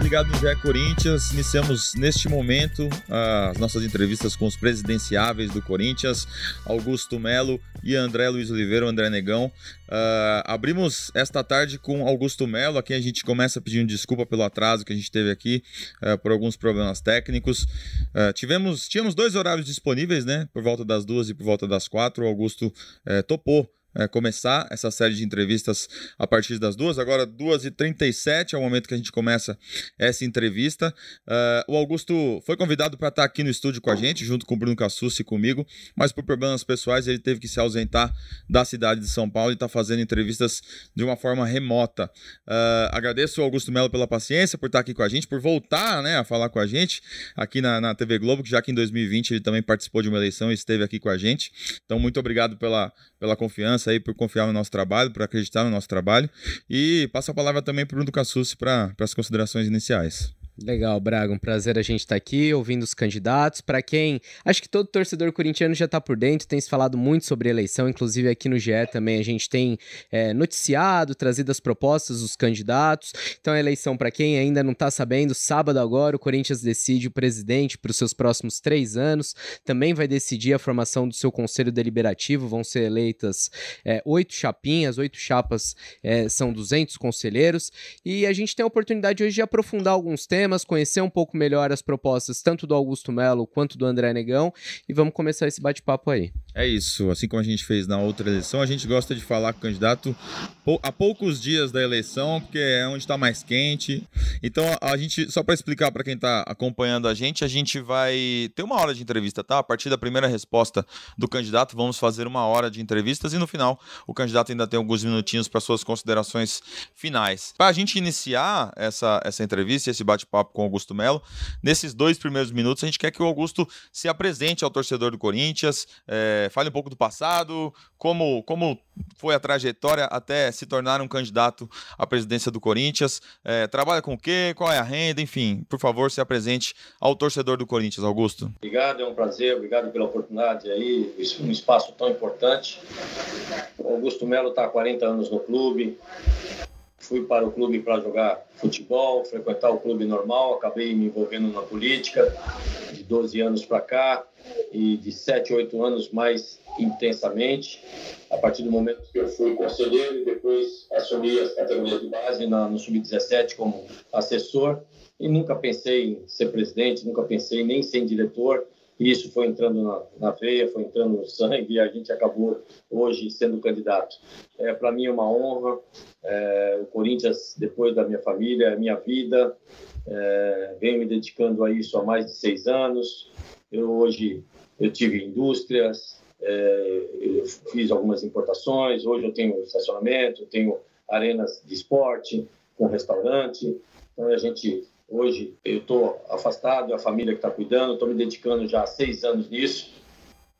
Ligado no GE Corinthians, iniciamos neste momento as nossas entrevistas com os presidenciáveis do Corinthians, Augusto Melo e André Luiz Oliveira, André Negão. Uh, abrimos esta tarde com Augusto Melo, a quem a gente começa pedindo desculpa pelo atraso que a gente teve aqui uh, por alguns problemas técnicos. Uh, tivemos, tínhamos dois horários disponíveis, né? Por volta das duas e por volta das quatro. O Augusto eh, topou é, começar essa série de entrevistas a partir das duas. Agora, 2h37 é o momento que a gente começa essa entrevista. Uh, o Augusto foi convidado para estar aqui no estúdio com a gente, junto com o Bruno Cassucci e comigo, mas por problemas pessoais ele teve que se ausentar da cidade de São Paulo e está fazendo entrevistas de uma forma remota. Uh, agradeço ao Augusto Melo pela paciência, por estar aqui com a gente, por voltar né, a falar com a gente aqui na, na TV Globo, que já que em 2020 ele também participou de uma eleição e esteve aqui com a gente. Então, muito obrigado pela, pela confiança aí, por confiar no nosso trabalho, por acreditar no nosso trabalho. E passo a palavra também para o Bruno Cassucci para as considerações iniciais. Legal, Braga, um prazer a gente estar tá aqui ouvindo os candidatos. Para quem, acho que todo torcedor corintiano já está por dentro, tem se falado muito sobre eleição, inclusive aqui no GE também a gente tem é, noticiado, trazido as propostas dos candidatos. Então a eleição, para quem ainda não está sabendo, sábado agora o Corinthians decide o presidente para os seus próximos três anos. Também vai decidir a formação do seu conselho deliberativo. Vão ser eleitas é, oito chapinhas, oito chapas é, são 200 conselheiros. E a gente tem a oportunidade hoje de aprofundar alguns temas temas, conhecer um pouco melhor as propostas tanto do Augusto Melo quanto do André Negão e vamos começar esse bate-papo aí. É isso, assim como a gente fez na outra eleição, a gente gosta de falar com o candidato a poucos dias da eleição, porque é onde está mais quente. Então, a gente, só para explicar para quem está acompanhando a gente, a gente vai ter uma hora de entrevista, tá? A partir da primeira resposta do candidato, vamos fazer uma hora de entrevistas e no final o candidato ainda tem alguns minutinhos para suas considerações finais. Para a gente iniciar essa, essa entrevista, esse bate-papo bate-papo com o Augusto Melo. Nesses dois primeiros minutos, a gente quer que o Augusto se apresente ao torcedor do Corinthians, é, fale um pouco do passado, como, como foi a trajetória até se tornar um candidato à presidência do Corinthians, é, trabalha com o quê, qual é a renda, enfim, por favor, se apresente ao torcedor do Corinthians, Augusto. Obrigado, é um prazer, obrigado pela oportunidade aí, um espaço tão importante. O Augusto Melo está há 40 anos no clube, fui para o clube para jogar futebol, frequentar o clube normal, acabei me envolvendo na política de 12 anos para cá e de 7, 8 anos mais intensamente, a partir do momento que eu fui conselheiro e depois assumi as categorias de base na, no Sub-17 como assessor e nunca pensei em ser presidente, nunca pensei nem em ser diretor, e isso foi entrando na, na, veia, foi entrando no sangue e a gente acabou hoje sendo candidato. É, Para mim é uma honra. É, o Corinthians, depois da minha família, é minha vida. É, venho me dedicando a isso há mais de seis anos. Eu hoje eu tive indústrias, é, eu fiz algumas importações. Hoje eu tenho estacionamento, tenho arenas de esporte, com restaurante. Então a gente Hoje eu estou afastado, a família que está cuidando, estou me dedicando já há seis anos nisso.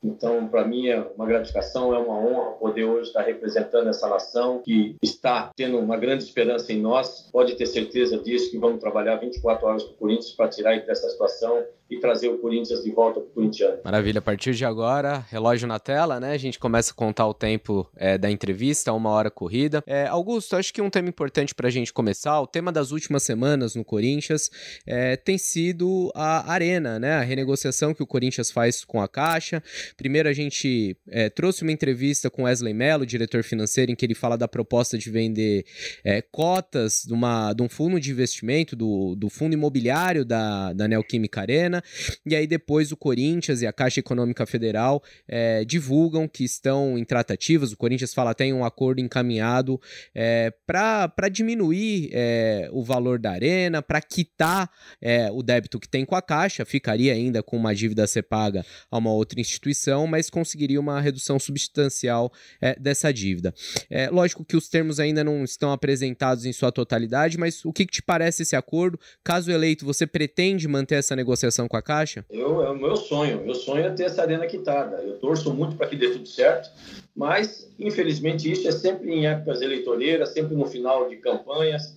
Então, para mim é uma gratificação, é uma honra poder hoje estar representando essa nação que está tendo uma grande esperança em nós. Pode ter certeza disso que vamos trabalhar 24 horas com o Corinthians para tirar dessa situação e trazer o Corinthians de volta para o corintiano. Maravilha, a partir de agora, relógio na tela, né? A gente começa a contar o tempo é, da entrevista, uma hora corrida. É, Augusto, acho que um tema importante para a gente começar, o tema das últimas semanas no Corinthians é, tem sido a Arena, né? A renegociação que o Corinthians faz com a Caixa. Primeiro a gente é, trouxe uma entrevista com Wesley Mello, diretor financeiro, em que ele fala da proposta de vender é, cotas de, uma, de um fundo de investimento, do, do fundo imobiliário da, da Neoquímica Arena. E aí depois o Corinthians e a Caixa Econômica Federal é, divulgam que estão em tratativas. O Corinthians fala tem um acordo encaminhado é, para diminuir é, o valor da arena, para quitar é, o débito que tem com a Caixa. Ficaria ainda com uma dívida a ser paga a uma outra instituição, mas conseguiria uma redução substancial dessa dívida. É, lógico que os termos ainda não estão apresentados em sua totalidade, mas o que, que te parece esse acordo? Caso eleito, você pretende manter essa negociação com a Caixa? Eu, é o meu sonho. Meu sonho é ter essa arena quitada. Eu torço muito para que dê tudo certo, mas, infelizmente, isso é sempre em épocas eleitoreiras, sempre no final de campanhas.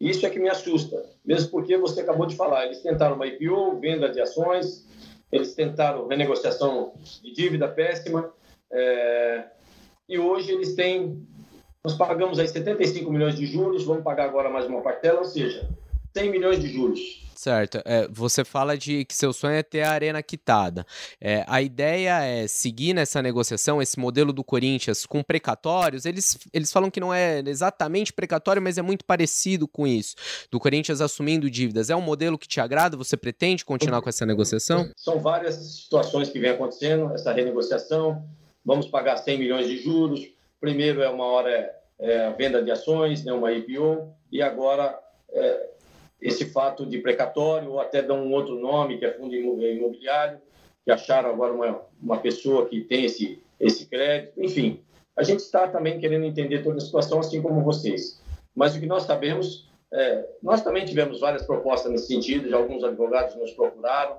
Isso é que me assusta, mesmo porque você acabou de falar, eles tentaram uma IPO, venda de ações, eles tentaram renegociação de dívida péssima, é, e hoje eles têm, nós pagamos aí 75 milhões de juros, vamos pagar agora mais uma parcela, ou seja, 100 milhões de juros. Certo. É, você fala de que seu sonho é ter a arena quitada. É, a ideia é seguir nessa negociação, esse modelo do Corinthians com precatórios. Eles, eles falam que não é exatamente precatório, mas é muito parecido com isso. Do Corinthians assumindo dívidas. É um modelo que te agrada? Você pretende continuar com essa negociação? São várias situações que vem acontecendo, essa renegociação. Vamos pagar 100 milhões de juros. Primeiro é uma hora é, venda de ações, né, uma IPO, e agora é, esse fato de precatório, ou até dão um outro nome, que é fundo imobiliário, que acharam agora uma, uma pessoa que tem esse, esse crédito. Enfim, a gente está também querendo entender toda a situação, assim como vocês. Mas o que nós sabemos, é, nós também tivemos várias propostas nesse sentido, já alguns advogados nos procuraram,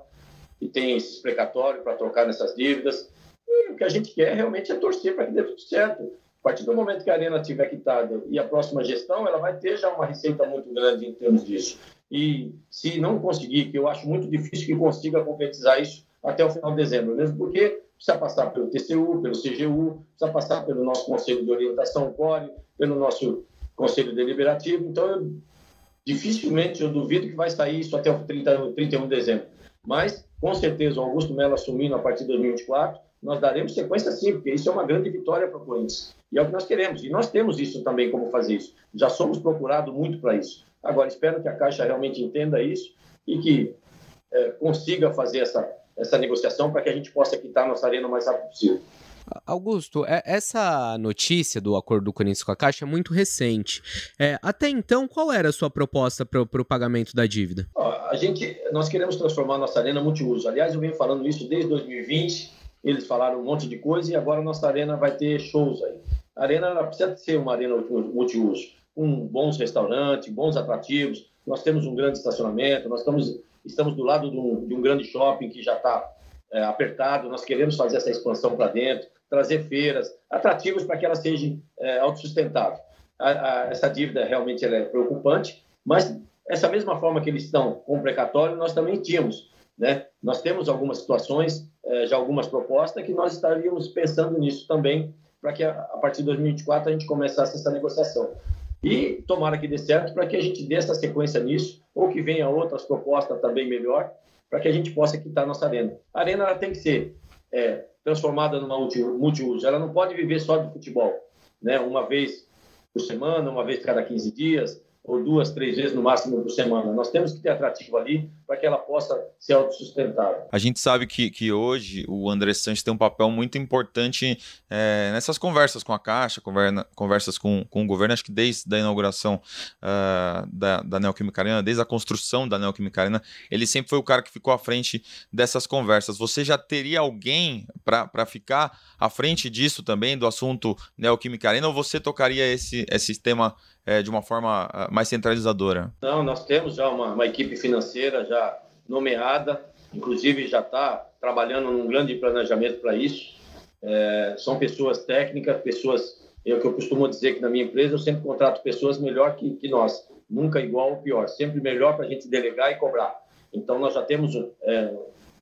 e tem esses precatórios para trocar nessas dívidas. E o que a gente quer realmente é torcer para que dê tudo certo. A partir do momento que a Arena estiver quitada e a próxima gestão, ela vai ter já uma receita muito grande em termos disso. E se não conseguir, que eu acho muito difícil que consiga concretizar isso até o final de dezembro, mesmo porque precisa passar pelo TCU, pelo CGU, precisa passar pelo nosso Conselho de Orientação CORE, pelo nosso Conselho Deliberativo. Então, eu, dificilmente eu duvido que vai sair isso até o 30, 31 de dezembro. Mas, com certeza, o Augusto Melo assumindo a partir de 2024, nós daremos sequência sim, porque isso é uma grande vitória para o Corinthians. E é o que nós queremos. E nós temos isso também, como fazer isso. Já somos procurados muito para isso. Agora, espero que a Caixa realmente entenda isso e que é, consiga fazer essa, essa negociação para que a gente possa quitar nossa arena o mais rápido possível. Augusto, é, essa notícia do acordo do Corinthians com a Caixa é muito recente. É, até então, qual era a sua proposta para o pagamento da dívida? a gente, nós queremos transformar a nossa arena multiuso. Aliás, eu venho falando isso desde 2020 eles falaram um monte de coisa e agora a nossa arena vai ter shows aí. A arena precisa ser uma arena multiuso, com bons restaurantes, bons atrativos. Nós temos um grande estacionamento, nós estamos, estamos do lado de um, de um grande shopping que já está é, apertado. Nós queremos fazer essa expansão para dentro, trazer feiras, atrativos para que ela seja é, autossustentável. A, a, essa dívida realmente é preocupante, mas essa mesma forma que eles estão com o precatório, nós também tínhamos. Né? Nós temos algumas situações já algumas propostas que nós estaríamos pensando nisso também para que a, partir de 2024 a gente começasse essa negociação. E tomara que dê certo para que a gente dê essa sequência nisso, ou que venha outras propostas também melhor, para que a gente possa quitar nossa arena. A arena ela tem que ser é, transformada numa multiuso, ela não pode viver só de futebol, né? uma vez por semana, uma vez cada 15 dias, ou duas, três vezes no máximo por semana. Nós temos que ter atrativo ali para que ela possa ser autossustentável. A gente sabe que, que hoje o André Santos tem um papel muito importante é, nessas conversas com a Caixa, conversa, conversas com, com o governo, acho que desde a inauguração uh, da, da Neoquímica Arena, desde a construção da Neoquímica Arena, ele sempre foi o cara que ficou à frente dessas conversas. Você já teria alguém para ficar à frente disso também, do assunto Neoquímica Arena, ou você tocaria esse, esse tema é, de uma forma ah, mais centralizadora? Não, nós temos já uma, uma equipe financeira já nomeada, inclusive já está trabalhando num grande planejamento para isso. É, são pessoas técnicas, pessoas, eu que eu costumo dizer que na minha empresa eu sempre contrato pessoas melhor que, que nós, nunca igual ou pior, sempre melhor para a gente delegar e cobrar. Então nós já temos é,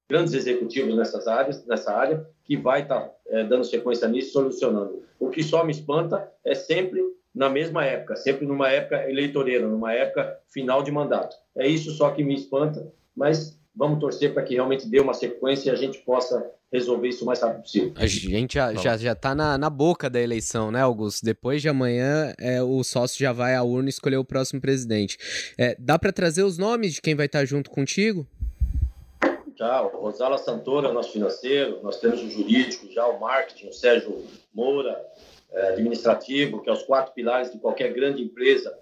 grandes executivos nessas áreas, nessa área que vai estar tá, é, dando sequência nisso, solucionando. O que só me espanta é sempre na mesma época, sempre numa época eleitoreira, numa época final de mandato. É isso só que me espanta, mas vamos torcer para que realmente dê uma sequência e a gente possa resolver isso o mais rápido possível. A gente já, já, já tá na, na boca da eleição, né, Augusto? Depois de amanhã, é, o sócio já vai à urna escolher o próximo presidente. É, dá para trazer os nomes de quem vai estar junto contigo? Já, o Rosala Santora, nosso financeiro, nós temos o jurídico, já o marketing, o Sérgio Moura, é, administrativo, que é os quatro pilares de qualquer grande empresa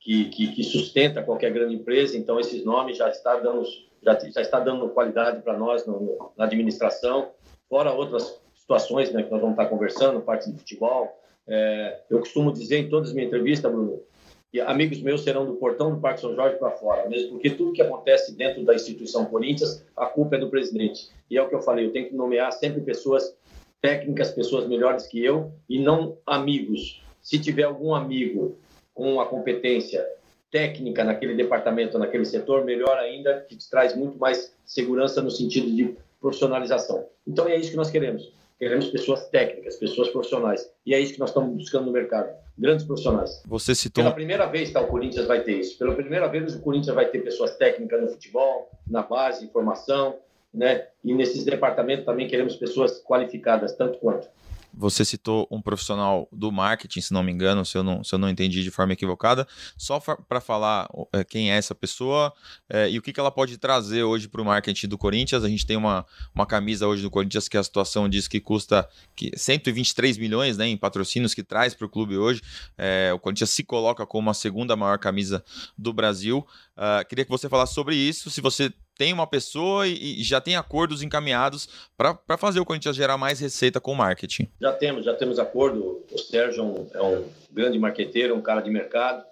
que, que, que, sustenta qualquer grande empresa. Então, esses nomes já está dando, já, já está dando qualidade para nós no, na administração, fora outras situações né, que nós vamos estar conversando, parte de futebol. É, eu costumo dizer em todas as minhas entrevistas, Bruno, que amigos meus serão do portão do Parque São Jorge para fora, mesmo porque tudo que acontece dentro da instituição Corinthians, a culpa é do presidente. E é o que eu falei, eu tenho que nomear sempre pessoas técnicas, pessoas melhores que eu e não amigos. Se tiver algum amigo com a competência técnica naquele departamento, naquele setor, melhor ainda, que te traz muito mais segurança no sentido de profissionalização. Então é isso que nós queremos. Queremos pessoas técnicas, pessoas profissionais. E é isso que nós estamos buscando no mercado. Grandes profissionais. Você citou. Pela primeira vez, tá, o Corinthians vai ter isso. Pela primeira vez, o Corinthians vai ter pessoas técnicas no futebol, na base, formação, né? E nesses departamentos também queremos pessoas qualificadas, tanto quanto. Você citou um profissional do marketing, se não me engano, se eu não, se eu não entendi de forma equivocada. Só para falar é, quem é essa pessoa é, e o que, que ela pode trazer hoje para o marketing do Corinthians. A gente tem uma, uma camisa hoje do Corinthians que a situação diz que custa que 123 milhões né, em patrocínios que traz para o clube hoje. É, o Corinthians se coloca como a segunda maior camisa do Brasil. Uh, queria que você falasse sobre isso, se você tem uma pessoa e, e já tem acordos encaminhados para fazer o Corinthians gerar mais receita com o marketing. Já temos, já temos acordo. O Sérgio é um, é um grande marqueteiro, um cara de mercado,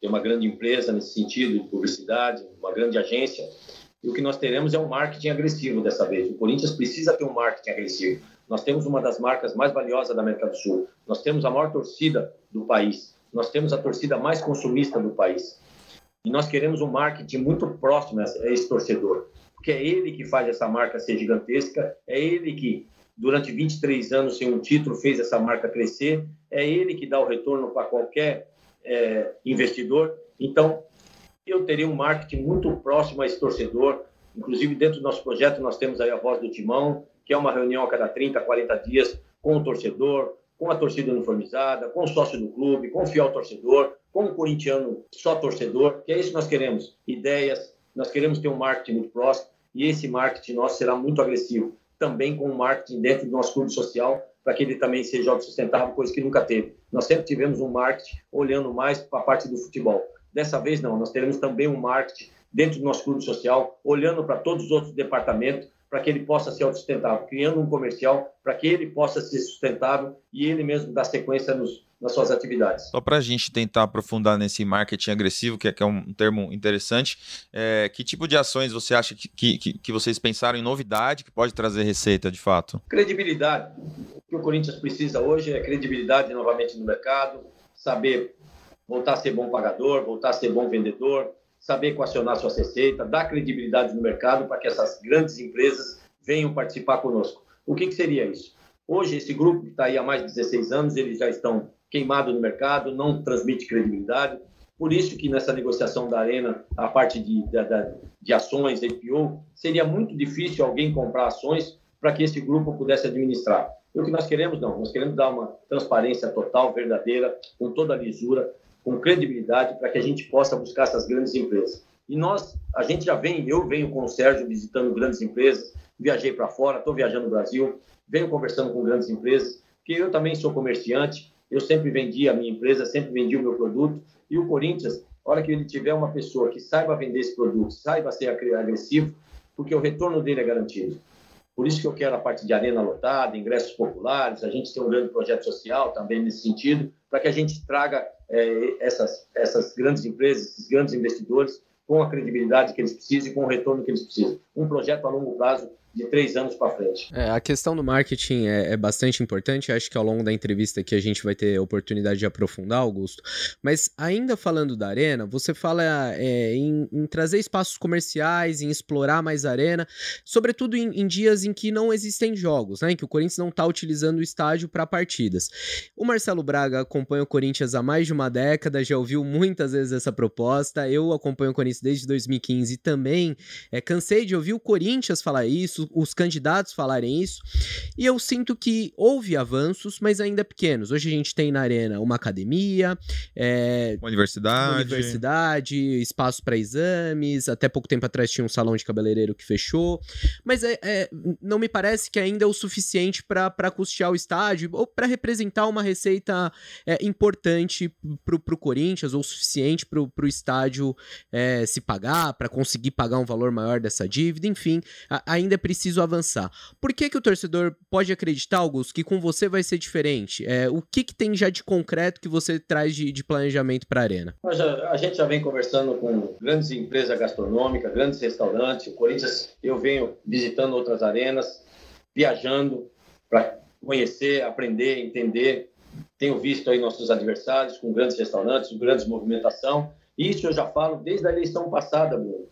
tem uma grande empresa nesse sentido de publicidade, uma grande agência. E o que nós teremos é um marketing agressivo dessa vez. O Corinthians precisa ter um marketing agressivo. Nós temos uma das marcas mais valiosas da América do Sul. Nós temos a maior torcida do país. Nós temos a torcida mais consumista do país. E nós queremos um marketing muito próximo a esse torcedor, porque é ele que faz essa marca ser gigantesca, é ele que, durante 23 anos sem um título, fez essa marca crescer, é ele que dá o retorno para qualquer é, investidor. Então, eu teria um marketing muito próximo a esse torcedor. Inclusive, dentro do nosso projeto, nós temos aí a Voz do Timão, que é uma reunião a cada 30, 40 dias com o torcedor, com a torcida uniformizada, com o sócio do clube, com o fiel torcedor, com o corintiano só torcedor, que é isso que nós queremos. Ideias, nós queremos ter um marketing muito próximo e esse marketing nosso será muito agressivo. Também com o marketing dentro do nosso clube social, para que ele também seja autossustentável, coisa que nunca teve. Nós sempre tivemos um marketing olhando mais para a parte do futebol. Dessa vez, não, nós teremos também um marketing dentro do nosso clube social, olhando para todos os outros departamentos, para que ele possa ser autossustentável, criando um comercial para que ele possa ser sustentável e ele mesmo dar sequência nos, nas suas atividades. Só para a gente tentar aprofundar nesse marketing agressivo, que é, que é um termo interessante, é, que tipo de ações você acha que, que, que vocês pensaram em novidade que pode trazer receita de fato? Credibilidade. O que o Corinthians precisa hoje é credibilidade novamente no mercado, saber voltar a ser bom pagador, voltar a ser bom vendedor, saber equacionar sua receita, dar credibilidade no mercado para que essas grandes empresas venham participar conosco. O que, que seria isso? Hoje, esse grupo que está aí há mais de 16 anos, eles já estão queimados no mercado, não transmite credibilidade. Por isso que nessa negociação da Arena, a parte de, de, de ações, IPO, seria muito difícil alguém comprar ações para que esse grupo pudesse administrar. E o que nós queremos, não. Nós queremos dar uma transparência total, verdadeira, com toda a lisura, com credibilidade para que a gente possa buscar essas grandes empresas. E nós, a gente já vem, eu venho com o Sérgio visitando grandes empresas, viajei para fora, estou viajando no Brasil, venho conversando com grandes empresas, que eu também sou comerciante, eu sempre vendi a minha empresa, sempre vendi o meu produto, e o Corinthians, hora que ele tiver uma pessoa que saiba vender esse produto, saiba ser agressivo, porque o retorno dele é garantido. Por isso que eu quero a parte de arena lotada, ingressos populares, a gente tem um grande projeto social também nesse sentido, para que a gente traga é, essas, essas grandes empresas, esses grandes investidores, com a credibilidade que eles precisam e com o retorno que eles precisam. Um projeto a longo prazo de três anos para frente. É, a questão do marketing é, é, bastante importante. Acho que ao longo da entrevista aqui a gente vai ter oportunidade de aprofundar, Augusto. Mas ainda falando da arena, você fala é, em, em, trazer espaços comerciais, em explorar mais a arena, sobretudo em, em, dias em que não existem jogos, né? Em que o Corinthians não está utilizando o estádio para partidas. O Marcelo Braga acompanha o Corinthians há mais de uma década, já ouviu muitas vezes essa proposta. Eu acompanho o Corinthians desde 2015 e também é, cansei de ouvir o Corinthians falar isso os candidatos falarem isso. E eu sinto que houve avanços, mas ainda pequenos. Hoje a gente tem na Arena uma academia, é, uma universidade, uma universidade espaço para exames. Até pouco tempo atrás tinha um salão de cabeleireiro que fechou. Mas é, é não me parece que ainda é o suficiente para custear o estádio ou para representar uma receita é, importante para o Corinthians ou suficiente para o estádio é, se pagar, para conseguir pagar um valor maior dessa dívida. Enfim, a, ainda é preciso avançar. Por que, que o torcedor pode acreditar, Augusto, que com você vai ser diferente? É, o que, que tem já de concreto que você traz de, de planejamento para a Arena? A gente já vem conversando com grandes empresas gastronômicas, grandes restaurantes. O Corinthians, eu venho visitando outras arenas, viajando para conhecer, aprender, entender. Tenho visto aí nossos adversários com grandes restaurantes, grandes movimentação. Isso eu já falo desde a eleição passada, Bruno.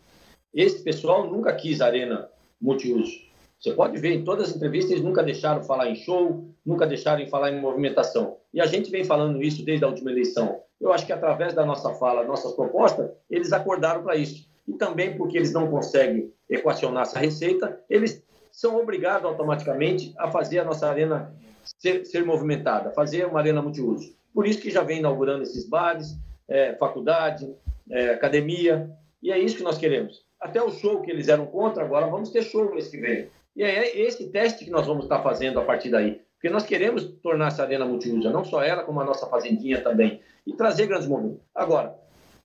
Esse pessoal nunca quis arena multiuso. Você pode ver em todas as entrevistas, eles nunca deixaram falar em show, nunca deixaram falar em movimentação. E a gente vem falando isso desde a última eleição. Eu acho que através da nossa fala, nossas propostas, eles acordaram para isso. E também porque eles não conseguem equacionar essa receita, eles são obrigados automaticamente a fazer a nossa arena ser, ser movimentada, fazer uma arena multiuso. Por isso que já vem inaugurando esses bares, é, faculdade, é, academia, e é isso que nós queremos. Até o show que eles eram contra, agora vamos ter show mês que vem. E é esse teste que nós vamos estar fazendo a partir daí. Porque nós queremos tornar essa arena multiuso, não só ela, como a nossa fazendinha também, e trazer grandes movimentos. Agora,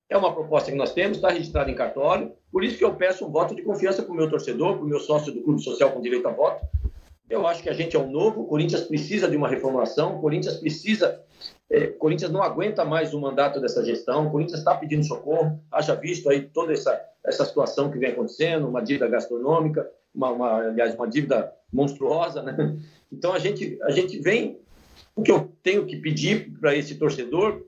é uma proposta que nós temos, está registrada em cartório, por isso que eu peço um voto de confiança para o meu torcedor, para o meu sócio do Clube Social com direito a voto. Eu acho que a gente é um novo, o Corinthians precisa de uma reformulação, o Corinthians precisa. É, o Corinthians não aguenta mais o mandato dessa gestão, o Corinthians está pedindo socorro, haja visto aí toda essa, essa situação que vem acontecendo, uma dívida gastronômica, uma, uma, aliás, uma dívida monstruosa, né? Então a gente, a gente vem, o que eu tenho que pedir para esse torcedor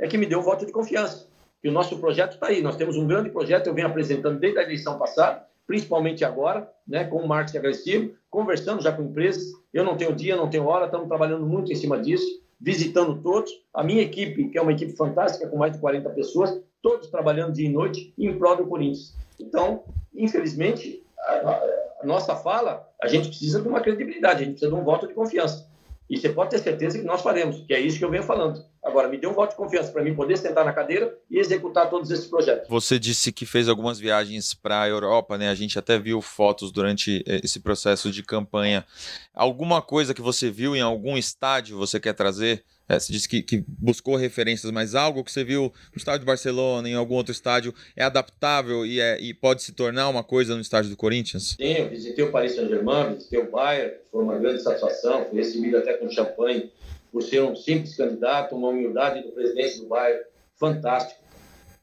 é que me dê um voto de confiança. E o nosso projeto está aí. Nós temos um grande projeto, eu venho apresentando desde a eleição passada, principalmente agora, né, com o marketing agressivo, conversando já com empresas. Eu não tenho dia, não tenho hora, estamos trabalhando muito em cima disso, visitando todos. A minha equipe, que é uma equipe fantástica, com mais de 40 pessoas, todos trabalhando dia e noite em prol do Corinthians. Então, infelizmente, a, a nossa fala, a gente precisa de uma credibilidade, a gente precisa de um voto de confiança. E você pode ter certeza que nós faremos, que é isso que eu venho falando. Agora, me dê um voto de confiança para mim poder sentar na cadeira e executar todos esses projetos. Você disse que fez algumas viagens para a Europa, né? A gente até viu fotos durante eh, esse processo de campanha. Alguma coisa que você viu em algum estádio você quer trazer? É, você disse que, que, buscou referências, mas algo que você viu no estádio de Barcelona, em algum outro estádio, é adaptável e, é, e pode se tornar uma coisa no estádio do Corinthians? Sim, eu visitei o Paris Saint-Germain, visitei o Bayern, foi uma grande satisfação, fui recebido até com champanhe por ser um simples candidato, uma humildade do presidente do Bayern, fantástico.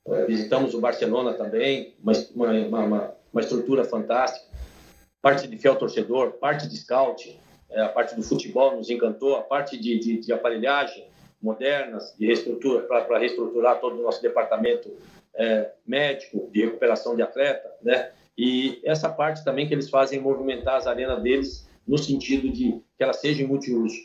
É, visitamos o Barcelona também, uma, uma, uma, uma estrutura fantástica. Parte de fiel torcedor, parte de scout, a parte do futebol nos encantou, a parte de, de, de aparelhagem modernas, de reestrutura, para reestruturar todo o nosso departamento é, médico, de recuperação de atleta, né? E essa parte também que eles fazem movimentar as arenas deles no sentido de que elas sejam multiuso.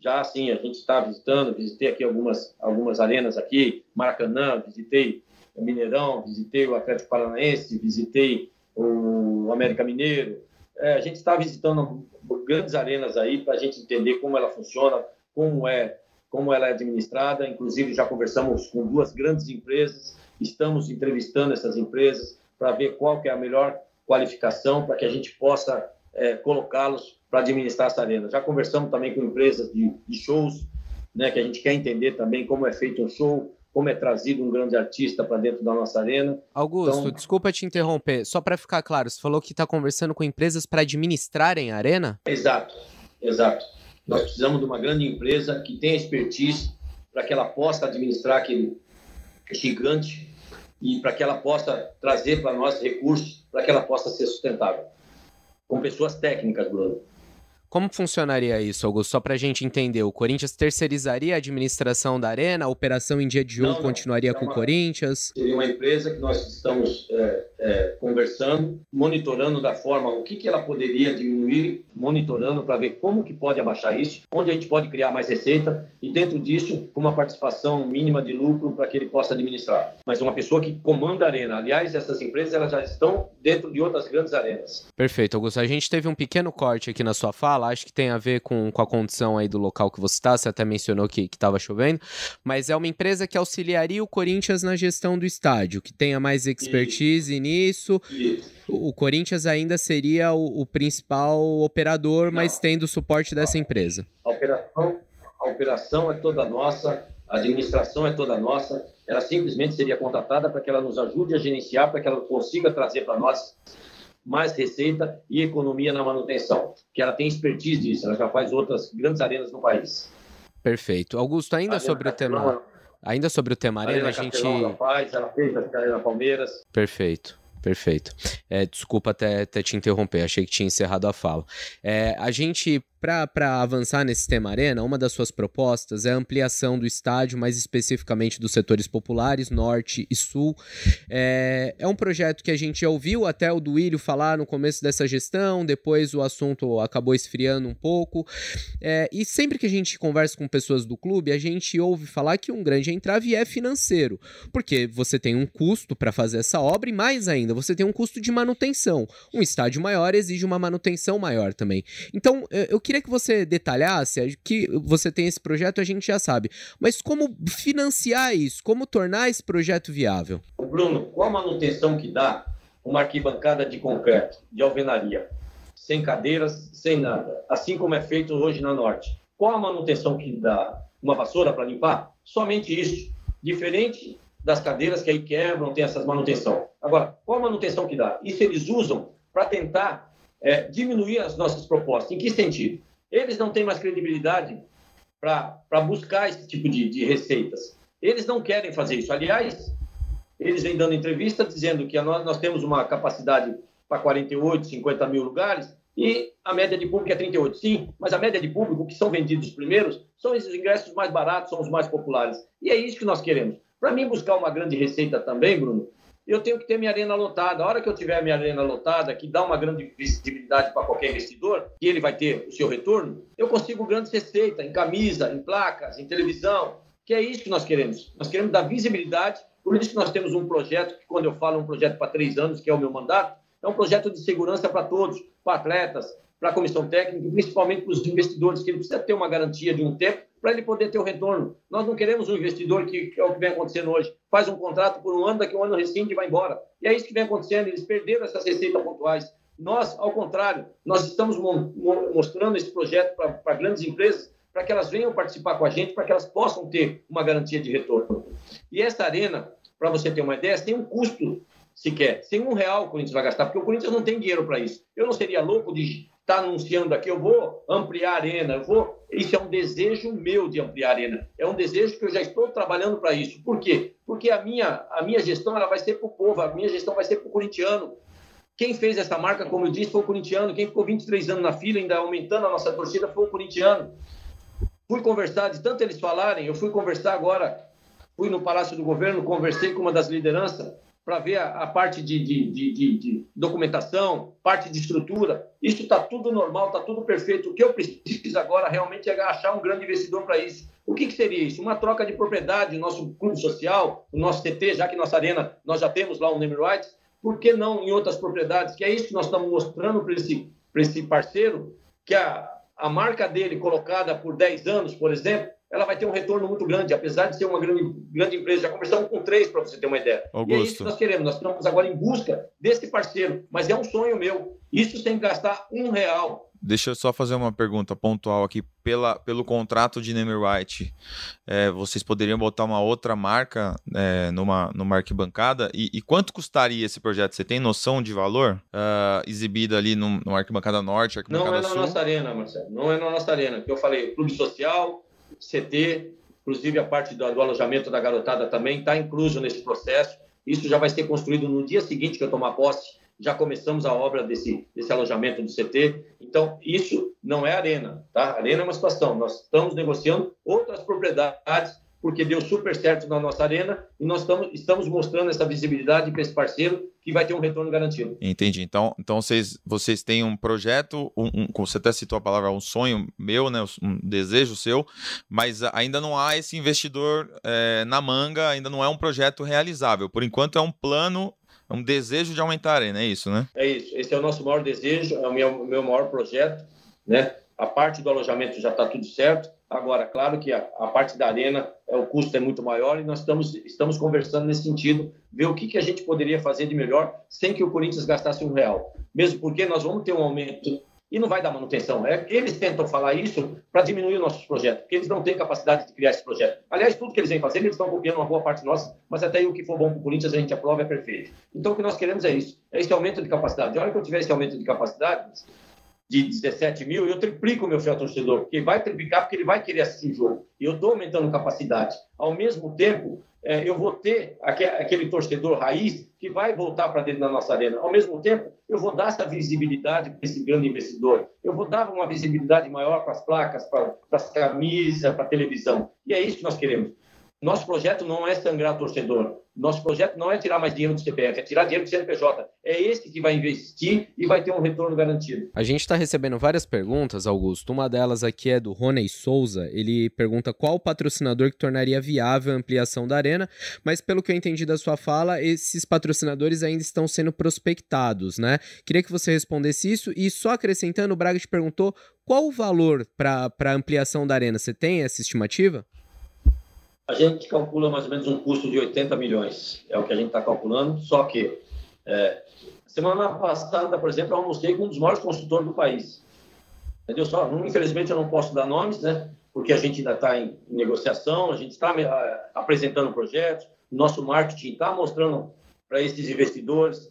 Já assim, a gente está visitando, visitei aqui algumas, algumas arenas aqui, Maracanã, visitei Mineirão, visitei o Atlético Paranaense, visitei o América Mineiro. É, a gente está visitando grandes arenas aí para a gente entender como ela funciona, como é, como ela é administrada. Inclusive já conversamos com duas grandes empresas, estamos entrevistando essas empresas para ver qual que é a melhor qualificação para que a gente possa é, colocá-los para administrar essa arena. Já conversamos também com empresas de, de shows, né, que a gente quer entender também como é feito um show, como é trazido um grande artista para dentro da nossa arena. Augusto, então... desculpa te interromper, só para ficar claro, você falou que está conversando com empresas para administrarem a arena? Exato, exato. Nós precisamos de uma grande empresa que tenha expertise para que ela possa administrar aquele gigante e para que ela possa trazer para nós recursos para que ela possa ser sustentável. Com pessoas técnicas, Bruno. Como funcionaria isso, Augusto? Só para a gente entender, o Corinthians terceirizaria a administração da arena, a operação em dia de jogo continuaria não, com o Corinthians? Seria uma empresa que nós estamos é, é, conversando, monitorando da forma o que, que ela poderia diminuir, monitorando para ver como que pode abaixar isso, onde a gente pode criar mais receita e dentro disso com uma participação mínima de lucro para que ele possa administrar. Mas uma pessoa que comanda a arena. Aliás, essas empresas elas já estão dentro de outras grandes arenas. Perfeito, Augusto. A gente teve um pequeno corte aqui na sua fala acho que tem a ver com, com a condição aí do local que você está, você até mencionou que estava chovendo, mas é uma empresa que auxiliaria o Corinthians na gestão do estádio, que tenha mais expertise Isso. nisso. Isso. O, Corinthians ainda seria o, o principal operador, Não. mas tendo o suporte dessa empresa. A operação, a operação é toda nossa, a administração é toda nossa, ela simplesmente seria contratada para que ela nos ajude a gerenciar, para que ela consiga trazer para nós mais receita e economia na manutenção, que ela tem expertise disso, ela já faz outras grandes arenas no país. Perfeito. Augusto, ainda sobre o tema, ainda sobre o tema arena, a gente ela faz, ela fez a Arena Palmeiras. Perfeito. Perfeito. É, desculpa até, até, te interromper, achei que tinha encerrado a fala. É, a gente para avançar nesse sistema Arena, uma das suas propostas é a ampliação do estádio, mais especificamente dos setores populares, norte e sul. É, é um projeto que a gente já ouviu até o Duílio falar no começo dessa gestão, depois o assunto acabou esfriando um pouco. É, e sempre que a gente conversa com pessoas do clube, a gente ouve falar que um grande entrave é financeiro, porque você tem um custo para fazer essa obra e mais ainda, você tem um custo de manutenção. Um estádio maior exige uma manutenção maior também. Então, eu queria que você detalhasse, que você tem esse projeto, a gente já sabe, mas como financiar isso? Como tornar esse projeto viável? Bruno, qual a manutenção que dá uma arquibancada de concreto, de alvenaria, sem cadeiras, sem nada, assim como é feito hoje na Norte? Qual a manutenção que dá uma vassoura para limpar? Somente isso. Diferente das cadeiras que aí quebram, tem essas manutenção. Agora, qual a manutenção que dá? Isso eles usam para tentar é, diminuir as nossas propostas. Em que sentido? Eles não têm mais credibilidade para buscar esse tipo de, de, receitas. Eles não querem fazer isso. Aliás, eles vêm dando entrevista dizendo que nós, nós temos uma capacidade para 48, 50 mil lugares e a média de público é 38. Sim, mas a média de público que são vendidos primeiros são esses ingressos mais baratos, são os mais populares. E é isso que nós queremos. Para mim, buscar uma grande receita também, Bruno, eu tenho que ter minha arena lotada. A hora que eu tiver minha arena lotada, que dá uma grande visibilidade para qualquer investidor, que ele vai ter o seu retorno, eu consigo grandes receitas em camisa, em placas, em televisão, que é isso que nós queremos. Nós queremos dar visibilidade, por isso que nós temos um projeto, que quando eu falo um projeto para três anos, que é o meu mandato, é um projeto de segurança para todos, para atletas, para a comissão técnica, principalmente para os investidores, que ele precisa ter uma garantia de um tempo para ele poder ter o retorno. Nós não queremos um investidor que, que, é o que vem acontecendo hoje, faz um contrato por um ano, daqui a um ano rescinde e vai embora. E é isso que vem acontecendo, eles perderam essas receitas pontuais. Nós, ao contrário, nós estamos mostrando esse projeto para grandes empresas, para que elas venham participar com a gente, para que elas possam ter uma garantia de retorno. E essa arena, para você ter uma ideia, tem um custo sequer. Sem um real o Corinthians vai gastar, porque o Corinthians não tem dinheiro para isso. Eu não seria louco de está anunciando aqui, eu vou ampliar a arena, eu vou. Isso é um desejo meu de ampliar a arena. É um desejo que eu já estou trabalhando para isso. Por quê? Porque a minha, a minha gestão ela vai ser para o povo, a minha gestão vai ser para o corintiano. Quem fez essa marca, como eu disse, foi o corintiano. Quem ficou 23 anos na fila, ainda aumentando a nossa torcida, foi o corintiano. Fui conversar, de tanto eles falarem, eu fui conversar agora, fui no Palácio do Governo, conversei com uma das lideranças para ver a, a parte de, de, de, de, documentação, parte de estrutura. Isso está tudo normal, está tudo perfeito. O que eu preciso agora realmente é achar um grande investidor para isso. O que, que, seria isso? Uma troca de propriedade, nosso clube social, o nosso CT, já que nossa arena nós já temos lá o name rights, por que não em outras propriedades? Que é isso que nós estamos mostrando para esse, esse parceiro, que a, a marca dele colocada por 10 anos, por exemplo, ela vai ter um retorno muito grande, apesar de ser uma grande, grande empresa. Já conversamos com três, para você ter uma ideia. Augusto. E é isso que nós queremos. Nós estamos agora em busca desse parceiro, mas é um sonho meu. Isso sem gastar um real. Deixa eu só fazer uma pergunta pontual aqui. Pela, pelo contrato de name right, é, vocês poderiam botar uma outra marca é, numa, numa arquibancada? E, e, quanto custaria esse projeto? Você tem noção de valor? Uh, exibida ali no, no arquibancada norte, arquibancada Não é na sul? nossa arena, Marcelo. Não é na nossa arena. Que eu falei, clube social, CT, inclusive a parte do, do alojamento da garotada também está incluso nesse processo. Isso já vai ser construído no dia seguinte que eu tomar posse. Já começamos a obra desse, desse alojamento do CT. Então, isso não é arena, tá? Arena é uma situação. Nós estamos negociando outras propriedades porque deu super certo na nossa arena e nós estamos, estamos mostrando essa visibilidade para esse parceiro que vai ter um retorno garantido. Entendi. Então, então vocês, vocês têm um projeto, um, um, você até citou a palavra um sonho meu, né, um desejo seu, mas ainda não há esse investidor é, na manga, ainda não é um projeto realizável. Por enquanto é um plano é um desejo de aumentar a arena, é isso, né? É isso. Esse é o nosso maior desejo, é o meu, meu maior projeto, né? A parte do alojamento já está tudo certo. Agora, claro que a, a, parte da arena, é, o custo é muito maior e nós estamos, estamos conversando nesse sentido, ver o que, que a gente poderia fazer de melhor sem que o Corinthians gastasse um real. Mesmo porque nós vamos ter um aumento e não vai dar manutenção. É eles tentam falar isso para diminuir nossos projetos, porque eles não têm capacidade de criar esse projeto. Aliás, tudo que eles vêm fazer, eles estão copiando uma boa parte nossa, mas até o que for bom para o Corinthians a gente aprova é perfeito. Então o que nós queremos é isso, é esse aumento de capacidade. A hora que eu tiver esse aumento de capacidade, de 17 mil, eu triplico o meu fiel torcedor, porque vai triplicar porque ele vai querer assistir o jogo. E eu estou aumentando capacidade. Ao mesmo tempo, é, eu vou ter aquele torcedor raiz que vai voltar para dentro da nossa arena. Ao mesmo tempo, eu vou dar essa visibilidade para esse grande investidor. Eu vou dar uma visibilidade maior para as placas, para, as camisas, para a televisão. E é isso que nós queremos. Nosso projeto não é sangrar torcedor. Nosso projeto não é tirar mais dinheiro do CPF, é tirar dinheiro do CNPJ. É esse que vai investir e vai ter um retorno garantido. A gente está recebendo várias perguntas, Augusto. Uma delas aqui é do Rony Souza. Ele pergunta qual patrocinador que tornaria viável a ampliação da arena, mas pelo que eu entendi da sua fala, esses patrocinadores ainda estão sendo prospectados, né? Queria que você respondesse isso e só acrescentando, o Braga te perguntou qual o valor para a ampliação da arena. Você tem essa estimativa? A gente calcula mais ou menos um custo de 80 milhões. É o que a gente está calculando, só que é, semana passada, por exemplo, eu almocei com um dos maiores construtores do país. Entendeu? Só, infelizmente eu não posso dar nomes, né? Porque a gente ainda está em negociação, a gente está apresentando projetos, nosso marketing está mostrando para esses investidores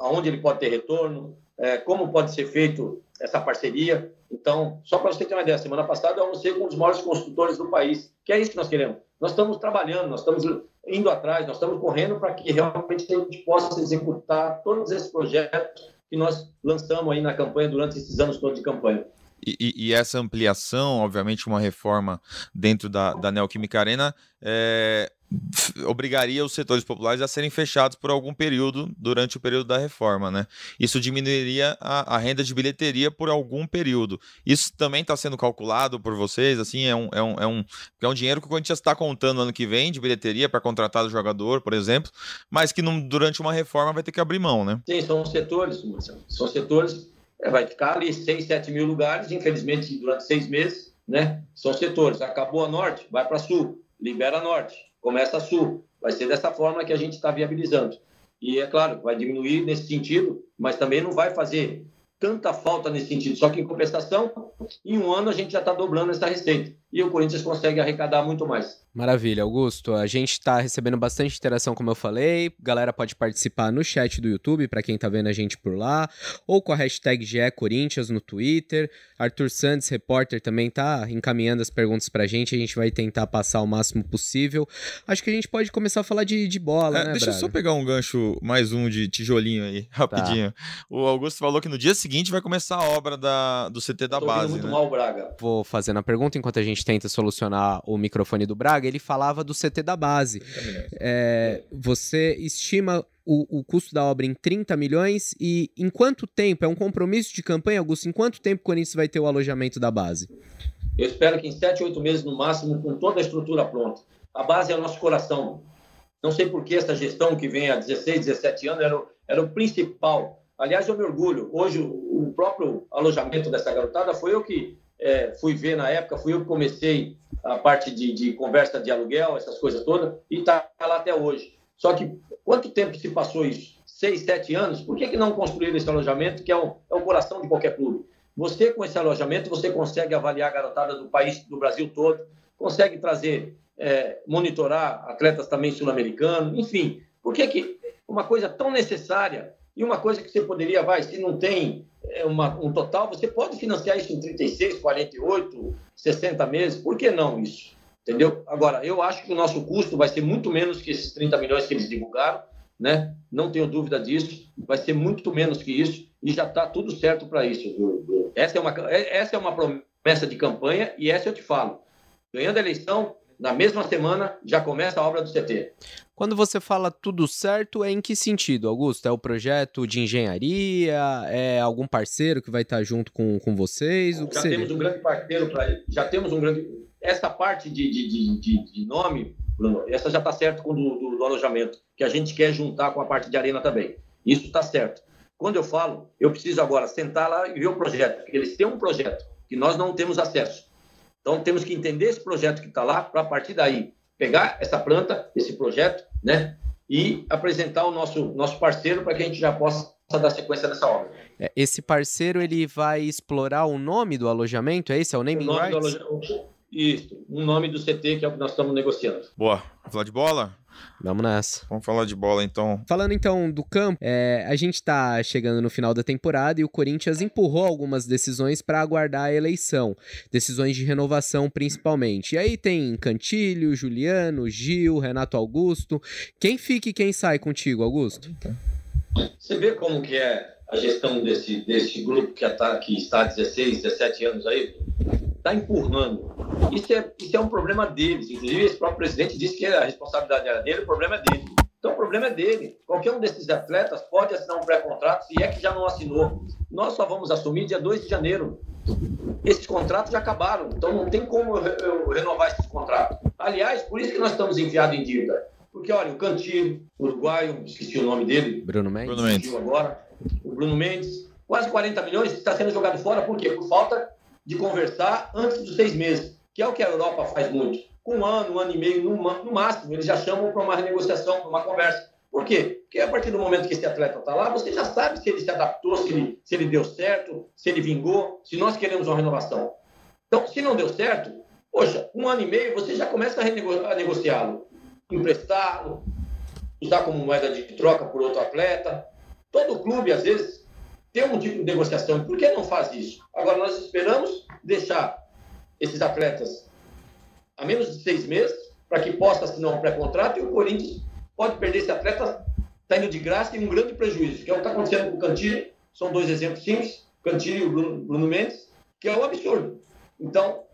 aonde ele pode ter retorno, é, como pode ser feito essa parceria. Então, só para você ter uma ideia, semana passada eu almocei com um dos maiores construtores do país, que é isso que nós queremos. Nós estamos trabalhando, nós estamos indo atrás, nós estamos correndo para que realmente a gente possa executar todos esses projetos que nós lançamos aí na campanha durante esses anos todos de campanha. E, e, essa ampliação, obviamente, uma reforma dentro da, da Neoquímica Arena, é, obrigaria os setores populares a serem fechados por algum período durante o período da reforma, né? Isso diminuiria a, a renda de bilheteria por algum período. Isso também está sendo calculado por vocês, assim, é um, é um, é um, é um dinheiro que o Corinthians está contando ano que vem de bilheteria para contratar o jogador, por exemplo, mas que durante uma reforma vai ter que abrir mão, né? Sim, são setores, Marcelo. São setores, é, vai ficar ali 6, 7 mil lugares, infelizmente, durante seis meses, né? São setores. Acabou a norte, vai para sul, libera a norte começa a sul. Vai ser dessa forma que a gente está viabilizando. E é claro, vai diminuir nesse sentido, mas também não vai fazer tanta falta nesse sentido. Só que, em compensação, em um ano a gente já está dobrando essa receita. E o Corinthians consegue arrecadar muito mais. Maravilha, Augusto. A gente está recebendo bastante interação, como eu falei. Galera pode participar no chat do YouTube, para quem está vendo a gente por lá, ou com a hashtag GE Corinthians no Twitter. Arthur Santos, repórter, também está encaminhando as perguntas para a gente. A gente vai tentar passar o máximo possível. Acho que a gente pode começar a falar de, de bola, é, né, Deixa Braga? eu só pegar um gancho, mais um de tijolinho aí, tá. rapidinho. Tá. O Augusto falou que no dia seguinte vai começar a obra da, do CT da Tô base. muito né? mal, Braga. Vou fazendo a pergunta enquanto a gente tenta solucionar o microfone do Braga, ele falava do CT da base. É, você estima o, o, custo da obra em 30 milhões e em quanto tempo? É um compromisso de campanha, Augusto? Em quanto tempo o Corinthians vai ter o alojamento da base? Eu espero que em 7, 8 meses no máximo, com toda a estrutura pronta. A base é o nosso coração. Não sei por que essa gestão que vem há 16, 17 anos era o, era o principal. Aliás, eu me orgulho. Hoje, o próprio alojamento dessa garotada foi eu que é, fui ver na época, fui eu que comecei a parte de, de conversa de aluguel, essas coisas todas, e está lá até hoje. Só que quanto tempo se passou isso? Seis, sete anos? Por que, que não construíram esse alojamento, que é, um, é o coração de qualquer clube? Você, com esse alojamento, você consegue avaliar a garotada do país, do Brasil todo, consegue trazer, é, monitorar atletas também sul-americanos, enfim. Por que, que uma coisa tão necessária e uma coisa que você poderia, vai, se não tem é uma, um total, você pode financiar isso em 36, 48, 60 meses, por que não isso? Entendeu? Agora, eu acho que o nosso custo vai ser muito menos que esses 30 milhões que eles divulgaram, né? Não tenho dúvida disso, vai ser muito menos que isso e já está tudo certo para isso. Essa é, uma, é, essa é uma promessa de campanha e essa eu te falo. Ganhando a eleição, na mesma semana já começa a obra do CT. Quando você fala tudo certo, é em que sentido, Augusto? É o projeto de engenharia? É algum parceiro que vai estar junto com, com vocês? O que já temos um grande parceiro para já temos um grande essa parte de, de, de, de nome, Bruno, essa já está certo com o do, do, do, alojamento, que a gente quer juntar com a parte de arena também. Isso está certo. Quando eu falo, eu preciso agora sentar lá e ver o projeto, porque eles têm um projeto que nós não temos acesso. Então temos que entender esse projeto que está lá para a partir daí pegar essa planta, esse projeto, né, e apresentar o nosso, nosso parceiro para que a gente já possa dar sequência nessa obra. É, esse parceiro ele vai explorar o nome do alojamento, é esse? É o naming o rights? Isso, um nome do CT que é o que nós estamos negociando. Boa. Vamos falar de bola? Vamos nessa. Vamos falar de bola então. Falando então do campo, é, a gente tá chegando no final da temporada e o Corinthians empurrou algumas decisões para aguardar a eleição. Decisões de renovação principalmente. E aí tem Cantilho, Juliano, Gil, Renato Augusto. Quem fica e quem sai contigo, Augusto? Você vê como que é a gestão desse, desse grupo que está, que está há 16, 17 anos aí? Está empurrando. Isso é, isso é um problema deles. Inclusive, esse próprio presidente disse que a responsabilidade era dele, o problema é dele. Então, o problema é dele. Qualquer um desses atletas pode assinar um pré-contrato, se é que já não assinou. Nós só vamos assumir dia 2 de janeiro. Esses contratos já acabaram, então não tem como eu renovar esses contratos. Aliás, por isso que nós estamos enfiados em dívida. Porque, olha, o Cantilho, uruguaio, esqueci o nome dele. Bruno Mendes. Bruno Mendes. Agora, o Bruno Mendes, quase 40 milhões está sendo jogado fora, por quê? Por falta de conversar antes dos seis meses, que é o que a Europa faz muito. Com um ano, um ano e meio, no, máximo, eles já chamam para uma renegociação, para uma conversa. Por quê? Porque a partir do momento que esse atleta está lá, você já sabe se ele se adaptou, se ele, se ele deu certo, se ele vingou, se nós queremos uma renovação. Então, se não deu certo, poxa, um ano e meio você já começa a, renego a negociá-lo, emprestá-lo, usar como moeda de troca por outro atleta. Todo clube, às vezes, tem um tipo de negociação. Por que não faz isso? Agora, nós esperamos deixar esses atletas a menos de seis meses para que possa assinar um pré-contrato e o Corinthians pode perder esse atleta saindo de graça e um grande prejuízo, que é o que está acontecendo com o Cantilho. São dois exemplos simples, Cantilho e o Bruno, Bruno Mendes, que é um absurdo. Então,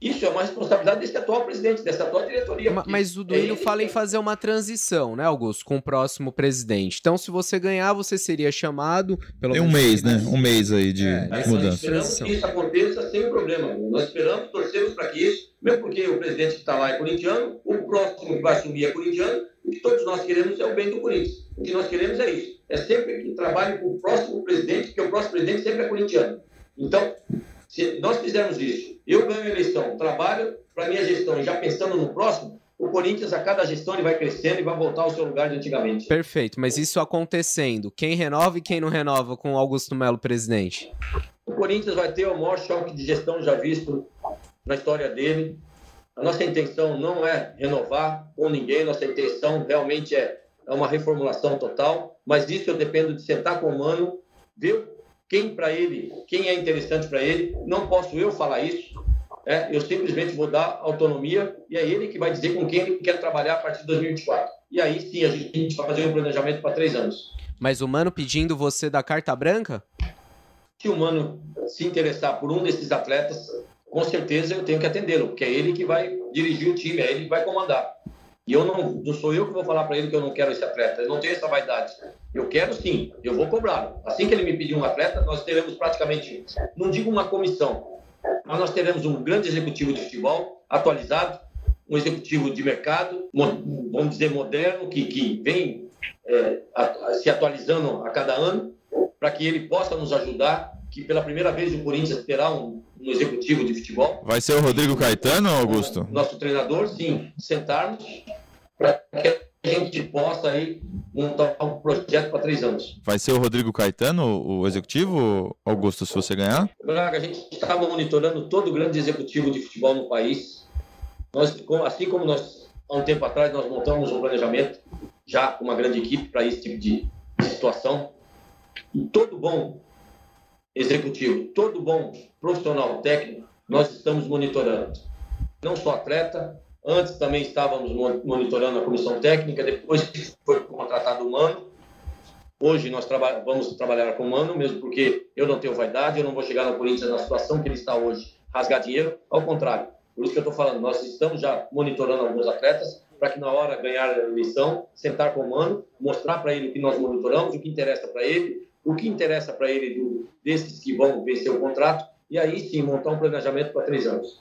isso é uma responsabilidade desse atual presidente, dessa atual diretoria. Mas o Duílio é fala em fazer uma transição, né, Augusto, com o próximo presidente. Então, se você ganhar, você seria chamado pelo Tem um mês, né? Um mês aí de é, mudança. Nós esperamos que isso aconteça sem problema. Nós esperamos, torcemos para que isso, mesmo porque o presidente que está lá é corintiano, o próximo que vai assumir é corintiano, o que todos nós queremos é o bem do Corinthians. O que nós queremos é isso. É sempre que trabalhe com o próximo presidente, porque o próximo presidente sempre é corintiano. Então, se nós fizermos isso, eu ganho a eleição, trabalho para minha gestão e já pensando no próximo, o Corinthians, a cada gestão, ele vai crescendo e vai voltar ao seu lugar de antigamente. Perfeito, mas isso acontecendo, quem renova e quem não renova com Augusto Melo presidente? O Corinthians vai ter o maior choque de gestão já visto na história dele. A nossa intenção não é renovar com ninguém, nossa intenção realmente é, é uma reformulação total, mas disso eu dependo de sentar com o Mano, ver quem para ele, quem é interessante para ele. Não posso eu falar isso. É, eu simplesmente vou dar autonomia e é ele que vai dizer com quem ele quer trabalhar a partir de 2024. E aí sim a gente vai fazer um planejamento para três anos. Mas o Mano pedindo você da carta branca? Se o Mano se interessar por um desses atletas, com certeza eu tenho que atendê-lo, porque é ele que vai dirigir o time, é ele que vai comandar. E eu não, não sou eu que vou falar para ele que eu não quero esse atleta. Eu não tenho essa vaidade. Eu quero sim, eu vou cobrá-lo. Assim que ele me pedir um atleta, nós teremos praticamente, não digo uma comissão, mas nós teremos um grande executivo de futebol atualizado, um executivo de mercado, vamos dizer, moderno, que, que vem é, a, se atualizando a cada ano, para que ele possa nos ajudar, que pela primeira vez o Corinthians terá um, um executivo de futebol. Vai ser o Rodrigo Caetano, Augusto? Nosso treinador, sim, sentarmos para que a gente possa aí montar um projeto para três anos. Vai ser o Rodrigo Caetano, o executivo, Augusto, se você ganhar? Braga, a gente estava monitorando todo o grande executivo de futebol no país. Nós, assim como nós, há um tempo atrás, nós montamos um planejamento já com uma grande equipe para esse tipo de situação. E todo bom executivo, todo bom profissional técnico, nós estamos monitorando. Não só atleta, Antes também estávamos monitorando a comissão técnica, depois foi contratado o Mano. Hoje nós traba vamos trabalhar com o Mano, mesmo porque eu não tenho vaidade, eu não vou chegar no Corinthians na situação que ele está hoje, rasgar dinheiro. Ao contrário, por isso que eu estou falando, nós estamos já monitorando alguns atletas para que na hora ganhar a eleição, sentar com o Mano, mostrar para ele o que nós monitoramos, o que interessa para ele, o que interessa para ele do, desses que vão vencer o contrato, e aí sim montar um planejamento para três anos.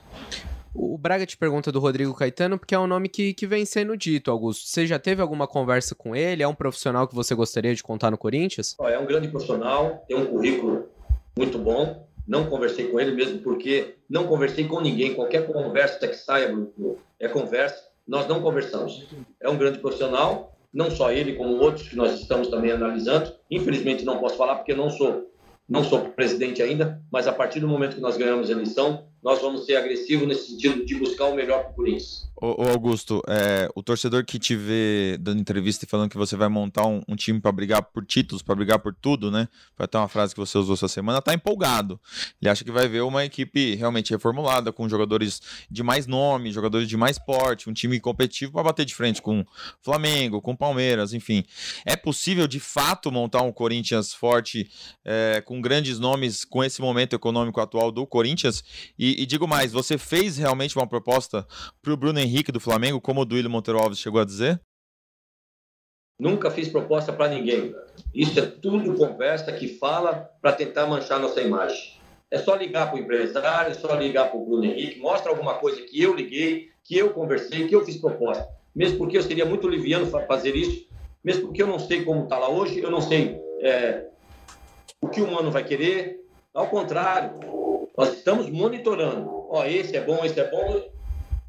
O Braga te pergunta do Rodrigo Caetano, porque é um nome que, que vem sendo dito, Augusto. Você já teve alguma conversa com ele? É um profissional que você gostaria de contar no Corinthians? É um grande profissional, tem um currículo muito bom. Não conversei com ele mesmo porque não conversei com ninguém. Qualquer conversa que saia, é conversa. Nós não conversamos. É um grande profissional, não só ele, como outros que nós estamos também analisando. Infelizmente não posso falar porque não sou não sou presidente ainda, mas a partir do momento que nós ganhamos a eleição, nós vamos ser agressivos nesse sentido de buscar o melhor para o Corinthians. Ô, Augusto, é, o torcedor que te vê dando entrevista e falando que você vai montar um, um time para brigar por títulos, para brigar por tudo, né? Foi até uma frase que você usou essa semana, tá empolgado. Ele acha que vai ver uma equipe realmente reformulada, com jogadores de mais nome, jogadores de mais porte, um time competitivo para bater de frente com Flamengo, com Palmeiras, enfim. É possível de fato montar um Corinthians forte, é, com grandes nomes, com esse momento econômico atual do Corinthians? E, e digo mais, você fez realmente uma proposta para o Bruno Henrique? Do Flamengo, como o Duílio Monteiro Alves chegou a dizer? Nunca fiz proposta para ninguém. Isso é tudo conversa que fala para tentar manchar nossa imagem. É só ligar para o empresário, é só ligar para o Bruno Henrique, mostra alguma coisa que eu liguei, que eu conversei, que eu fiz proposta. Mesmo porque eu seria muito liviano fazer isso, mesmo porque eu não sei como está lá hoje, eu não sei é, o que o mano vai querer. Ao contrário, nós estamos monitorando. Ó, esse é bom, esse é bom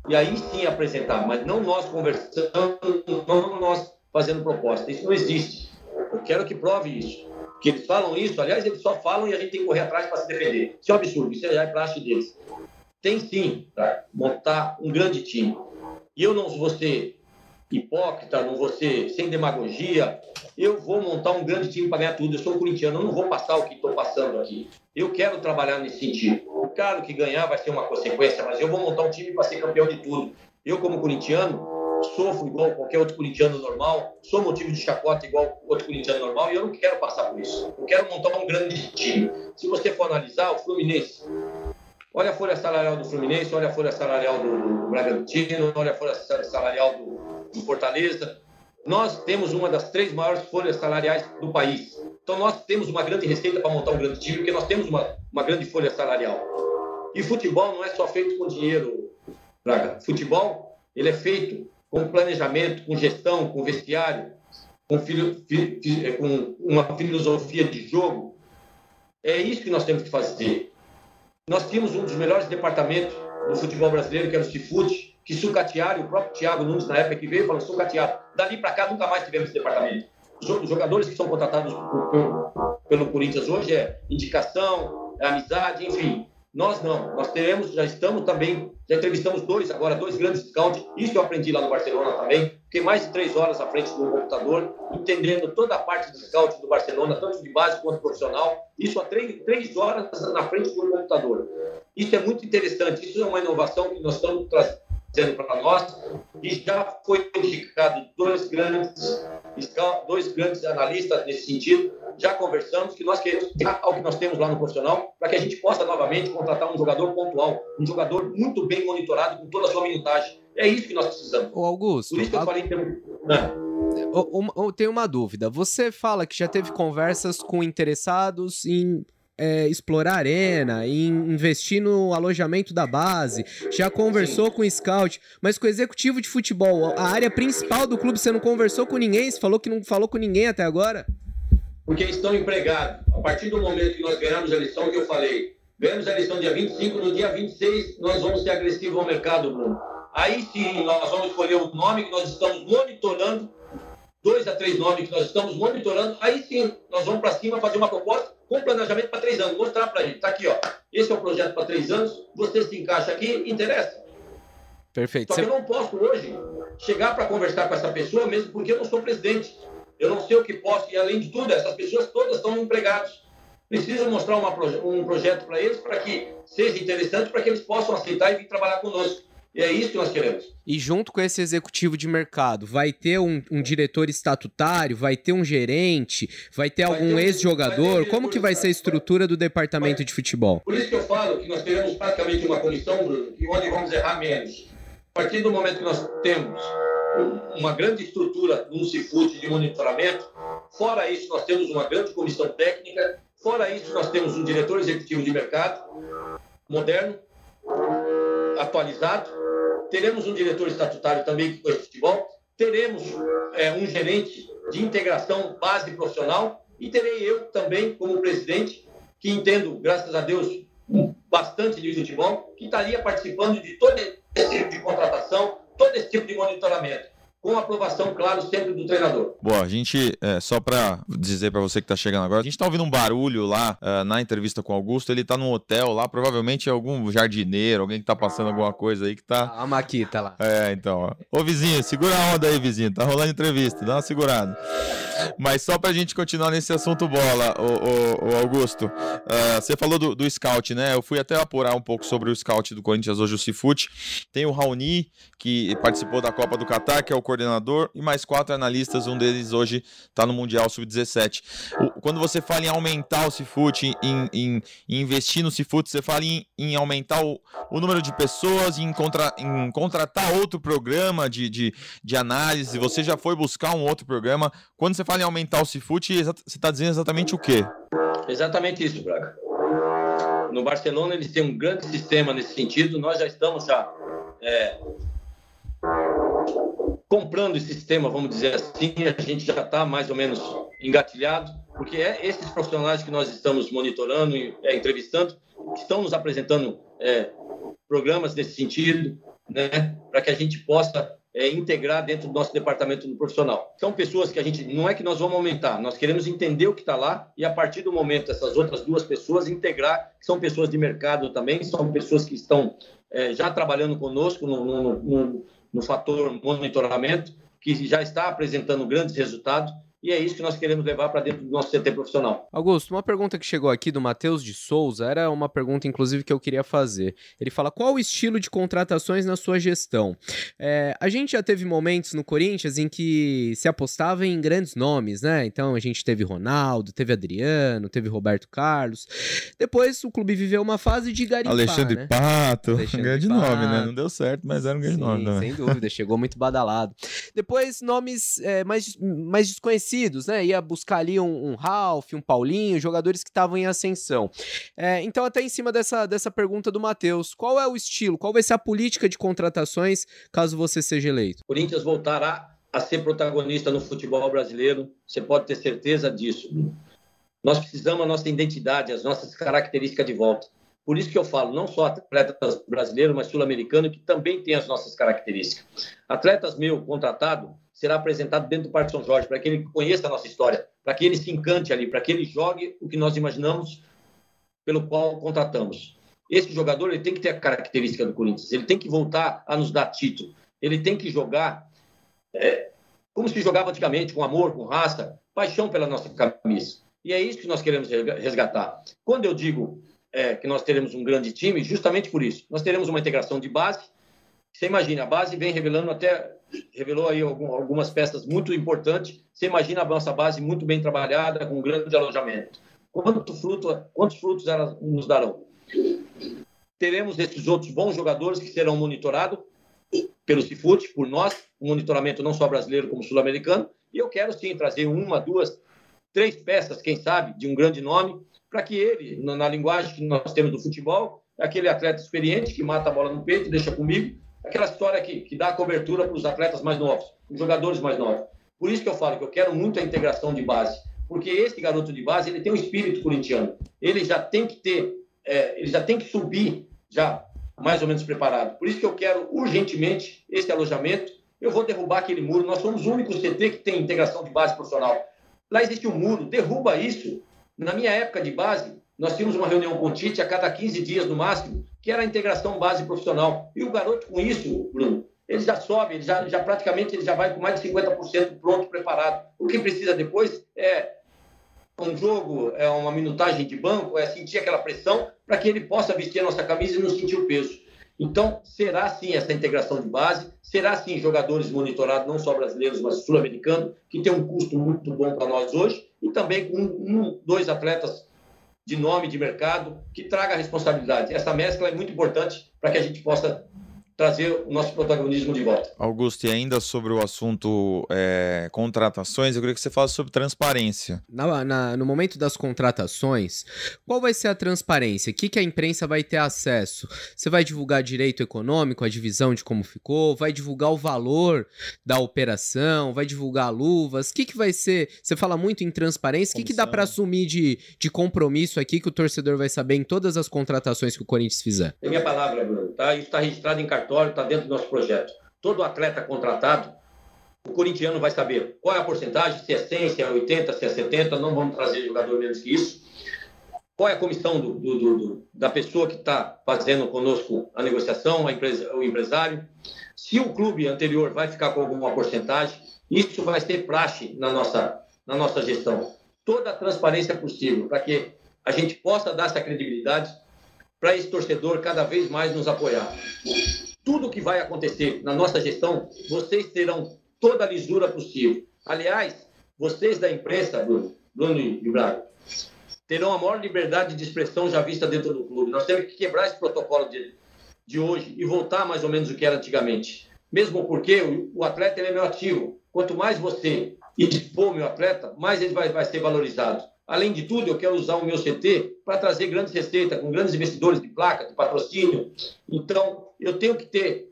e aí sim apresentar, mas não nós conversando, não nós fazendo proposta. Isso não existe. Eu quero que prove isso. Que eles falam isso, aliás, eles só falam e a gente tem que correr atrás para se defender. Isso é um absurdo, isso já é praxe deles. Tem sim para montar um grande time. E eu não vou ser hipócrita, não vou ser sem demagogia. Eu vou montar um grande time para ganhar tudo. Eu sou corintiano, eu não vou passar o que estou passando aqui. Eu quero trabalhar nesse sentido. Claro que ganhar vai ser uma consequência, mas eu vou montar um time para ser campeão de tudo. Eu, como corintiano, sofro igual qualquer outro corintiano normal, sou motivo de chacota igual outro corintiano normal e eu não quero passar por isso. Eu quero montar um grande time. Se você for analisar, o Fluminense, olha a folha salarial do Fluminense, olha a folha salarial do, Bragantino, olha a folha salarial do, do Fortaleza. Nós temos uma das três maiores folhas salariais do país. Então nós temos uma grande receita para montar um grande time, porque nós temos uma, uma grande folha salarial. E futebol não é só feito com dinheiro, Braga. Futebol, ele é feito com planejamento, com gestão, com vestiário, com, fi, fi, com uma filosofia de jogo. É isso que nós temos que fazer. Nós tínhamos um dos melhores departamentos do futebol brasileiro, que era o Cifute, que sucatearam, o próprio Thiago Nunes, na época que veio, falou sucatearam. Dali para cá, nunca mais tivemos esse departamento. Os jogadores que são contratados pelo Corinthians hoje é indicação, é amizade, enfim. Nós não, nós teremos, já estamos também, já entrevistamos dois agora, dois grandes scouts, isso eu aprendi lá no Barcelona também, fiquei mais de três horas à frente do computador, entendendo toda a parte de scout do Barcelona, tanto de base quanto profissional, isso há três, três horas na frente do computador. Isso é muito interessante, isso é uma inovação que nós estamos trazendo sendo para nós, e já foi indicado dois grandes, dois grandes analistas nesse sentido, já conversamos que nós queremos ao que nós temos lá no profissional, para que a gente possa novamente contratar um jogador pontual, um jogador muito bem monitorado com toda a sua minutagem. É isso que nós precisamos. O Augusto. Por isso que eu falei em termos... Eu tenho uma dúvida. Você fala que já teve conversas com interessados em é, explorar arena, em investir no alojamento da base, já conversou com o scout, mas com o executivo de futebol, a área principal do clube, você não conversou com ninguém? Você falou que não falou com ninguém até agora? Porque estão empregados. A partir do momento que nós ganhamos a eleição, que eu falei, ganhamos a eleição dia 25, no dia 26 nós vamos ser agressivos ao mercado, Bruno. Aí sim, nós vamos escolher o nome que nós estamos monitorando, dois a três nomes que nós estamos monitorando, aí sim, nós vamos para cima fazer uma proposta com planejamento para três anos. Mostrar para a gente. Está aqui, ó. Esse é o projeto para três anos. Você se encaixa aqui, interessa. Perfeito. Só que eu não posso hoje chegar para conversar com essa pessoa, mesmo porque eu não sou presidente. Eu não sei o que posso. E além de tudo, essas pessoas todas estão empregados. Precisa mostrar uma, um projeto para eles para que seja interessante, para que eles possam aceitar e vir trabalhar conosco. E é isso que nós queremos. E junto com esse executivo de mercado, vai ter um, um diretor estatutário, vai ter um gerente, vai ter vai algum ex-jogador? Como que vai ser a estrutura do departamento vai. de futebol? Por isso que eu falo que nós teremos praticamente uma comissão, Bruno, onde vamos errar menos. A partir do momento que nós temos uma grande estrutura no Cifute de monitoramento, fora isso nós temos uma grande comissão técnica, fora isso nós temos um diretor executivo de mercado moderno, atualizado, teremos um diretor estatutário também que conhece futebol, teremos é, um gerente de integração base profissional e terei eu também como presidente, que entendo, graças a Deus, bastante de futebol, que estaria participando de todo esse tipo de contratação, todo esse tipo de monitoramento. Com aprovação, claro, sempre do treinador. Boa, a gente, é, só para dizer para você que está chegando agora, a gente está ouvindo um barulho lá uh, na entrevista com o Augusto, ele está num hotel lá, provavelmente é algum jardineiro, alguém que está passando alguma coisa aí que está A Maquita lá. É, então, ó. Ô vizinho, segura a onda aí, vizinho, tá rolando entrevista, dá uma segurada. Mas só pra gente continuar nesse assunto bola, o, o, o Augusto, uh, você falou do, do, scout, né? Eu fui até apurar um pouco sobre o scout do Corinthians hoje, o Cifute. Tem o Raoni, que participou da Copa do Catar, que é o coordenador, e mais quatro analistas, um deles hoje está no Mundial Sub-17. Quando você fala em aumentar o Cifute, em, em, em, investir no Cifute, você fala em, em aumentar o, o, número de pessoas, em, contra, em contratar outro programa de, de, de análise. Você já foi buscar um outro programa. Quando você fala em aumentar o Cifute, você está dizendo exatamente o quê? Exatamente isso, Braga. No Barcelona eles têm um grande sistema nesse sentido. Nós já estamos já é, comprando esse sistema, vamos dizer assim. A gente já está mais ou menos engatilhado, porque é esses profissionais que nós estamos monitorando e é, entrevistando estão nos apresentando é, programas nesse sentido, né, para que a gente possa é, integrar dentro do nosso departamento do profissional. São pessoas que a gente não é que nós vamos aumentar, nós queremos entender o que está lá e a partir do momento essas outras duas pessoas integrar, são pessoas de mercado também, são pessoas que estão é, já trabalhando conosco no, no, no, no fator monitoramento, que já está apresentando grandes resultados e é isso que nós queremos levar para dentro do nosso CT profissional. Augusto, uma pergunta que chegou aqui do Matheus de Souza era uma pergunta, inclusive, que eu queria fazer. Ele fala: qual o estilo de contratações na sua gestão? É, a gente já teve momentos no Corinthians em que se apostava em grandes nomes, né? Então a gente teve Ronaldo, teve Adriano, teve Roberto Carlos. Depois o clube viveu uma fase de garimpar, Alexandre né? Pato, Alexandre um grande Pato. nome, né? Não deu certo, mas era um grande Sim, nome também. Sem dúvida, chegou muito badalado. Depois nomes é, mais, mais desconhecidos conhecidos, né? Ia buscar ali um, um Ralph, um Paulinho, jogadores que estavam em ascensão. É, então, até em cima dessa, dessa pergunta do Matheus, qual é o estilo, qual vai ser a política de contratações caso você seja eleito? Corinthians voltará a ser protagonista no futebol brasileiro, você pode ter certeza disso. Nós precisamos a nossa identidade, as nossas características de volta. Por isso que eu falo, não só atletas brasileiros, mas sul-americanos, que também têm as nossas características. Atletas meu contratado, será apresentado dentro do Parque São Jorge, para que ele conheça a nossa história, para que ele se encante ali, para que ele jogue o que nós imaginamos pelo qual contratamos. Esse jogador ele tem que ter a característica do Corinthians, ele tem que voltar a nos dar título, ele tem que jogar é, como se jogava antigamente, com amor, com raça, paixão pela nossa camisa. E é isso que nós queremos resgatar. Quando eu digo é, que nós teremos um grande time, justamente por isso. Nós teremos uma integração de base. Você imagina, a base vem revelando até revelou aí algumas peças muito importantes. Você imagina a nossa base muito bem trabalhada, com um grande alojamento. Quanto fruto, quantos frutos elas nos darão? Teremos esses outros bons jogadores que serão monitorados pelo Cifute, por nós, um monitoramento não só brasileiro como sul-americano. E eu quero sim trazer uma, duas, três peças, quem sabe, de um grande nome, para que ele, na linguagem que nós temos do futebol, aquele atleta experiente que mata a bola no peito, deixa comigo, aquela história que, que dá cobertura para os atletas mais novos, os jogadores mais novos. Por isso que eu falo que eu quero muito a integração de base, porque esse garoto de base ele tem um espírito corintiano. Ele já tem que ter, é, ele já tem que subir já mais ou menos preparado. Por isso que eu quero urgentemente esse alojamento. Eu vou derrubar aquele muro. Nós somos o único CT que tem integração de base profissional. Lá existe um muro, derruba isso. Na minha época de base, nós tínhamos uma reunião com o Tite a cada 15 dias no máximo, que era a integração base profissional. E o garoto, com isso, Bruno, ele já sobe, ele já, já praticamente ele já vai com mais de 50% pronto, preparado. O que precisa depois é um jogo, é uma minutagem de banco, é sentir aquela pressão para que ele possa vestir a nossa camisa e não sentir o peso. Então, será sim essa integração de base, será sim jogadores monitorados, não só brasileiros, mas sul-americanos, que tem um custo muito bom para nós hoje, e também com um, dois atletas de nome de mercado que traga responsabilidade. Essa mescla é muito importante para que a gente possa trazer o nosso protagonismo de volta. Augusto, e ainda sobre o assunto é, contratações, eu queria que você falasse sobre transparência. Na, na, no momento das contratações, qual vai ser a transparência? O que, que a imprensa vai ter acesso? Você vai divulgar direito econômico, a divisão de como ficou? Vai divulgar o valor da operação? Vai divulgar luvas? O que, que vai ser? Você fala muito em transparência. O que, que dá para assumir de, de compromisso aqui que o torcedor vai saber em todas as contratações que o Corinthians fizer? É minha palavra, Bruno. Tá? Isso está registrado em cartão está dentro do nosso projeto. Todo atleta contratado, o corintiano vai saber qual é a porcentagem, se é 100, se é 80, se é 70, não vamos trazer jogador menos que isso. Qual é a comissão do, do, do, da pessoa que está fazendo conosco a negociação, a empresa, o empresário? Se o clube anterior vai ficar com alguma porcentagem, isso vai ser praxe na nossa, na nossa gestão. Toda a transparência possível para que a gente possa dar essa credibilidade para esse torcedor cada vez mais nos apoiar. Tudo que vai acontecer na nossa gestão, vocês terão toda a lisura possível. Aliás, vocês da imprensa, Bruno, Bruno e Braga, terão a maior liberdade de expressão já vista dentro do clube. Nós temos que quebrar esse protocolo de, de hoje e voltar mais ou menos o que era antigamente. Mesmo porque o, o atleta é meu ativo. Quanto mais você expor meu atleta, mais ele vai, vai ser valorizado. Além de tudo, eu quero usar o meu CT para trazer grandes receitas, com grandes investidores de placa, de patrocínio. Então, eu tenho que ter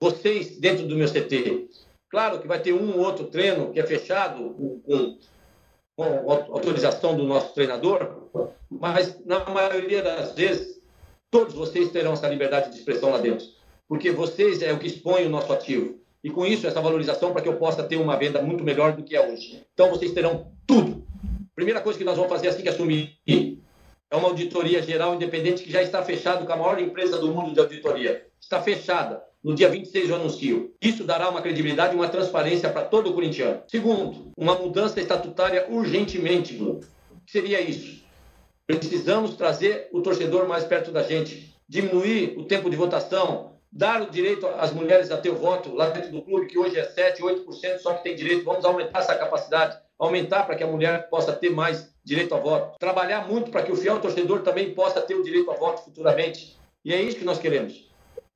vocês dentro do meu CT. Claro que vai ter um ou outro treino que é fechado com, com autorização do nosso treinador, mas na maioria das vezes todos vocês terão essa liberdade de expressão lá dentro, porque vocês é o que expõe o nosso ativo. E com isso, essa valorização para que eu possa ter uma venda muito melhor do que é hoje. Então, vocês terão tudo. Primeira coisa que nós vamos fazer assim que assumir é uma auditoria geral independente que já está fechado com a maior empresa do mundo de auditoria. Está fechada. No dia 26 eu anuncio. Isso dará uma credibilidade e uma transparência para todo o corintiano. Segundo, uma mudança estatutária urgentemente, Bruno. O que seria isso? Precisamos trazer o torcedor mais perto da gente, diminuir o tempo de votação, dar o direito às mulheres a ter o voto lá dentro do clube, que hoje é 7, 8%, só que tem direito. Vamos aumentar essa capacidade, aumentar para que a mulher possa ter mais direito ao voto. Trabalhar muito para que o fiel torcedor também possa ter o direito ao voto futuramente. E é isso que nós queremos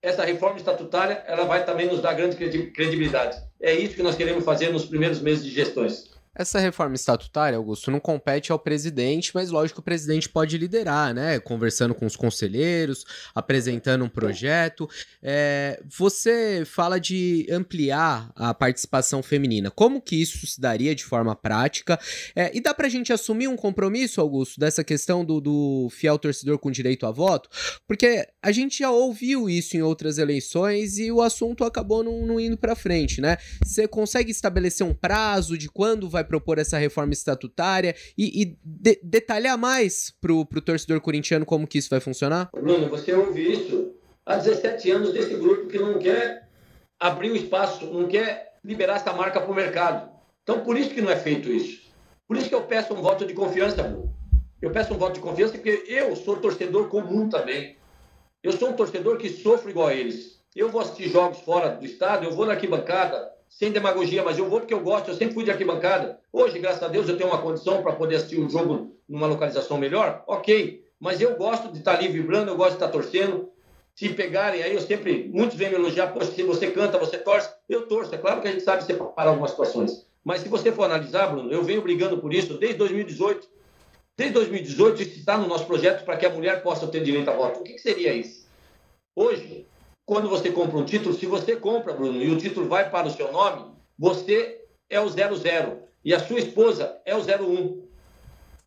essa reforma estatutária ela vai também nos dar grande credibilidade. É isso que nós queremos fazer nos primeiros meses de gestões. Essa reforma estatutária, Augusto, não compete ao presidente, mas lógico o presidente pode liderar, né? Conversando com os conselheiros, apresentando um projeto. É, você fala de ampliar a participação feminina. Como que isso se daria de forma prática? É, e dá pra gente assumir um compromisso, Augusto, dessa questão do, do fiel torcedor com direito a voto? Porque a gente já ouviu isso em outras eleições e o assunto acabou não, não indo pra frente, né? Você consegue estabelecer um prazo de quando vai vai propor essa reforma estatutária e, e de, detalhar mais pro, pro torcedor corintiano como que isso vai funcionar? Bruno, você ouve isso há 17 anos desse grupo que não quer abrir o espaço, não quer liberar essa marca para o mercado. Então, por isso que não é feito isso. Por isso que eu peço um voto de confiança, Bruno. Eu peço um voto de confiança porque eu sou torcedor comum também. Eu sou um torcedor que sofro igual a eles. Eu vou assistir jogos fora do estado, eu vou na arquibancada, sem demagogia, mas eu vou porque eu gosto, eu sempre fui de arquibancada. Hoje, graças a Deus, eu tenho uma condição para poder assistir um jogo numa localização melhor, ok. Mas eu gosto de estar ali vibrando, eu gosto de estar torcendo. Se pegarem aí, eu sempre, muitos vêm me elogiar, poxa, se você canta, você torce, eu torço. É claro que a gente sabe separar algumas situações. Mas se você for analisar, Bruno, eu venho brigando por isso desde 2018. Desde 2018, isso está no nosso projeto para que a mulher possa ter direito a voto. O que, que seria isso? Hoje, quando você compra um título, se você compra, Bruno, e o título vai para o seu nome, você é o 00 e a sua esposa é o 01.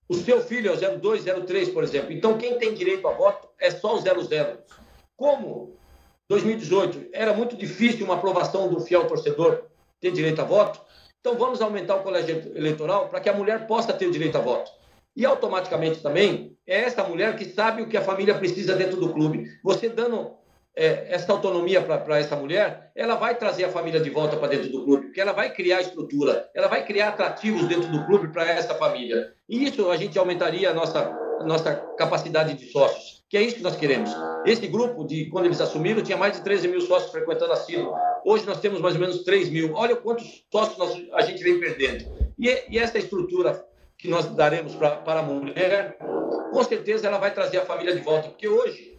O seu filho é o 02, 03, por exemplo. Então, quem tem direito a voto é só o 00. Como 2018 era muito difícil uma aprovação do fiel torcedor ter direito a voto, então vamos aumentar o colégio eleitoral para que a mulher possa ter direito a voto. E automaticamente também é essa mulher que sabe o que a família precisa dentro do clube. Você dando é, essa autonomia para essa mulher, ela vai trazer a família de volta para dentro do clube, porque ela vai criar estrutura, ela vai criar atrativos dentro do clube para essa família. E isso a gente aumentaria a nossa, a nossa capacidade de sócios, que é isso que nós queremos. Esse grupo, de quando eles assumiram, tinha mais de 13 mil sócios frequentando a Silo. Hoje nós temos mais ou menos 3 mil. Olha quantos sócios nós, a gente vem perdendo. E, e essa estrutura que nós daremos para a mulher, com certeza ela vai trazer a família de volta, porque hoje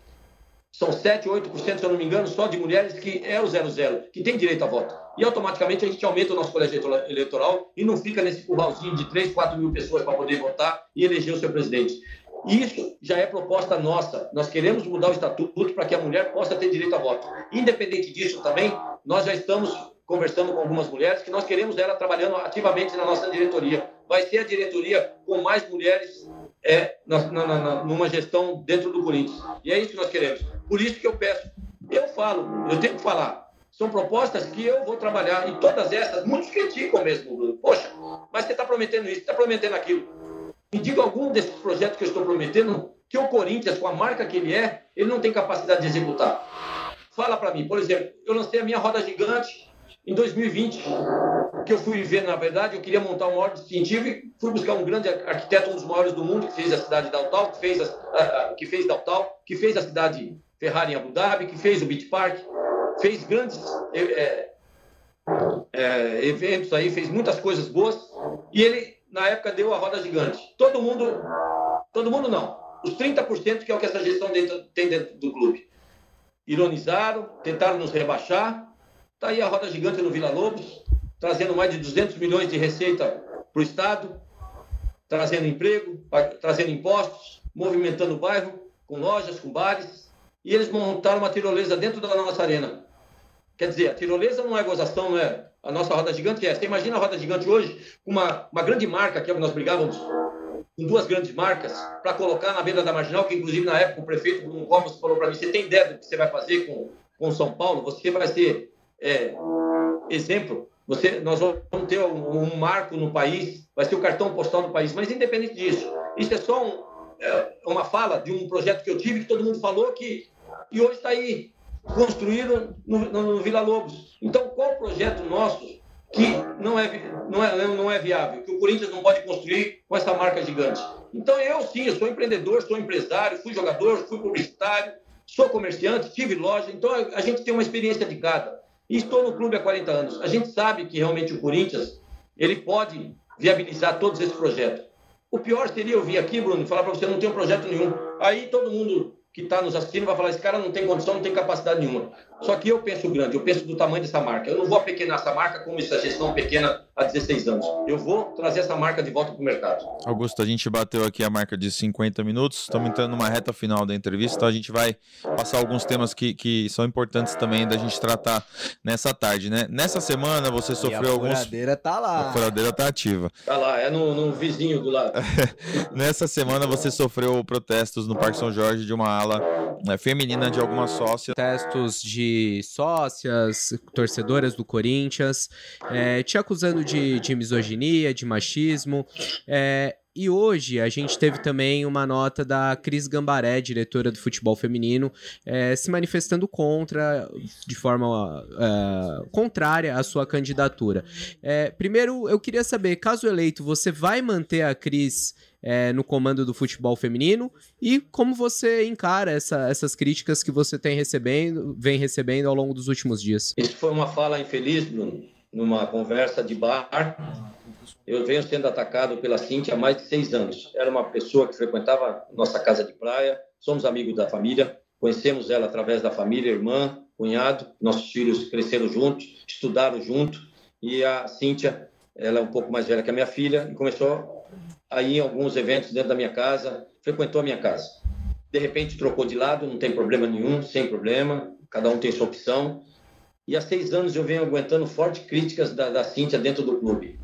são 7, 8%, se eu não me engano, só de mulheres que é o 00, que tem direito a voto. E automaticamente a gente aumenta o nosso colégio eleitoral e não fica nesse curralzinho de 3, 4 mil pessoas para poder votar e eleger o seu presidente. Isso já é proposta nossa. Nós queremos mudar o estatuto para que a mulher possa ter direito a voto. Independente disso também, nós já estamos conversando com algumas mulheres que nós queremos ela trabalhando ativamente na nossa diretoria. Vai ser a diretoria com mais mulheres é, na, na, na, numa gestão dentro do Corinthians. E é isso que nós queremos. Por isso que eu peço, eu falo, eu tenho que falar. são propostas que eu vou trabalhar. E todas essas, muitos criticam mesmo. Poxa, mas você está prometendo isso, está prometendo aquilo. Me diga algum desses projetos que eu estou prometendo que o Corinthians, com a marca que ele é, ele não tem capacidade de executar. Fala para mim, por exemplo, eu lancei a minha roda gigante em 2020, que eu fui ver, na verdade, eu queria montar uma ordem distintiva e fui buscar um grande arquiteto, um dos maiores do mundo, que fez a cidade de Daltal, que fez, a, a, que fez Daltal, que fez a cidade Ferrari em Abu Dhabi, que fez o Beach Park, fez grandes é, é, eventos aí, fez muitas coisas boas, e ele, na época, deu a roda gigante. Todo mundo, todo mundo não, os 30% que é o que essa gestão dentro, tem dentro do clube. Ironizaram, tentaram nos rebaixar, está aí a roda gigante no Vila Lobos, trazendo mais de 200 milhões de receita para o Estado, trazendo emprego, trazendo impostos, movimentando o bairro, com lojas, com bares, e eles montaram uma tirolesa dentro da nossa arena. Quer dizer, a tirolesa não é gozação, não é a nossa roda gigante, é. Você imagina a roda gigante hoje, uma, uma grande marca, que é o que nós brigávamos, com duas grandes marcas, para colocar na beira da marginal, que inclusive na época o prefeito Bruno Gomes falou para mim, você tem ideia do que você vai fazer com, com São Paulo? Você vai ser é, exemplo, você, nós vamos ter um, um, marco no país, vai ser o cartão postal do país, mas independente disso, isso é só um, uma fala de um projeto que eu tive, que todo mundo falou que, e hoje está aí, construído no, no, no Vila Lobos. Então, qual projeto nosso que não é, não, é, não é viável, que o Corinthians não pode construir com essa marca gigante? Então, eu sim, eu sou empreendedor, sou empresário, fui jogador, fui publicitário, sou comerciante, tive loja, então a gente tem uma experiência de cada. E estou no clube há 40 anos. A gente sabe que realmente o Corinthians ele pode viabilizar todos esses projetos. O pior seria eu vir aqui, Bruno, falar para você não tem um projeto nenhum. Aí todo mundo que está nos assistindo vai falar: esse cara não tem condição, não tem capacidade nenhuma. Só que eu penso grande, eu penso do tamanho dessa marca. Eu não vou apequenar essa marca como essa gestão pequena há 16 anos. Eu vou trazer essa marca de volta para o mercado. Augusto, a gente bateu aqui a marca de 50 minutos, estamos entrando numa reta final da entrevista, então a gente vai passar alguns temas que, que são importantes também da gente tratar nessa tarde, né? Nessa semana você sofreu alguns. A furadeira tá lá. A furadeira tá ativa. Tá lá, é no, no vizinho do lado. Nessa semana você sofreu protestos no Parque São Jorge de uma ala feminina de algumas sócias. Protestos de sócias, torcedoras do Corinthians, é, te acusando de, de, misoginia, de machismo. É, e hoje a gente teve também uma nota da Cris Gambaré, diretora do futebol feminino, é, se manifestando contra, de forma é, contrária à sua candidatura. É, primeiro, eu queria saber, caso eleito, você vai manter a Cris é, no comando do futebol feminino e como você encara essa, essas críticas que você tem recebendo, vem recebendo ao longo dos últimos dias. Isso foi uma fala infeliz, numa conversa de bar. Eu venho sendo atacado pela Cintia há mais de seis anos. Era uma pessoa que frequentava nossa casa de praia, somos amigos da família, conhecemos ela através da família, irmã, cunhado, nossos filhos cresceram juntos, estudaram juntos, e a Cíntia, ela é um pouco mais velha que a minha filha, e começou aí em alguns eventos dentro da minha casa, frequentou a minha casa. De repente trocou de lado, não tem problema nenhum, sem problema, cada um tem sua opção. E há seis anos eu venho aguentando fortes críticas da, da Cíntia dentro do clube,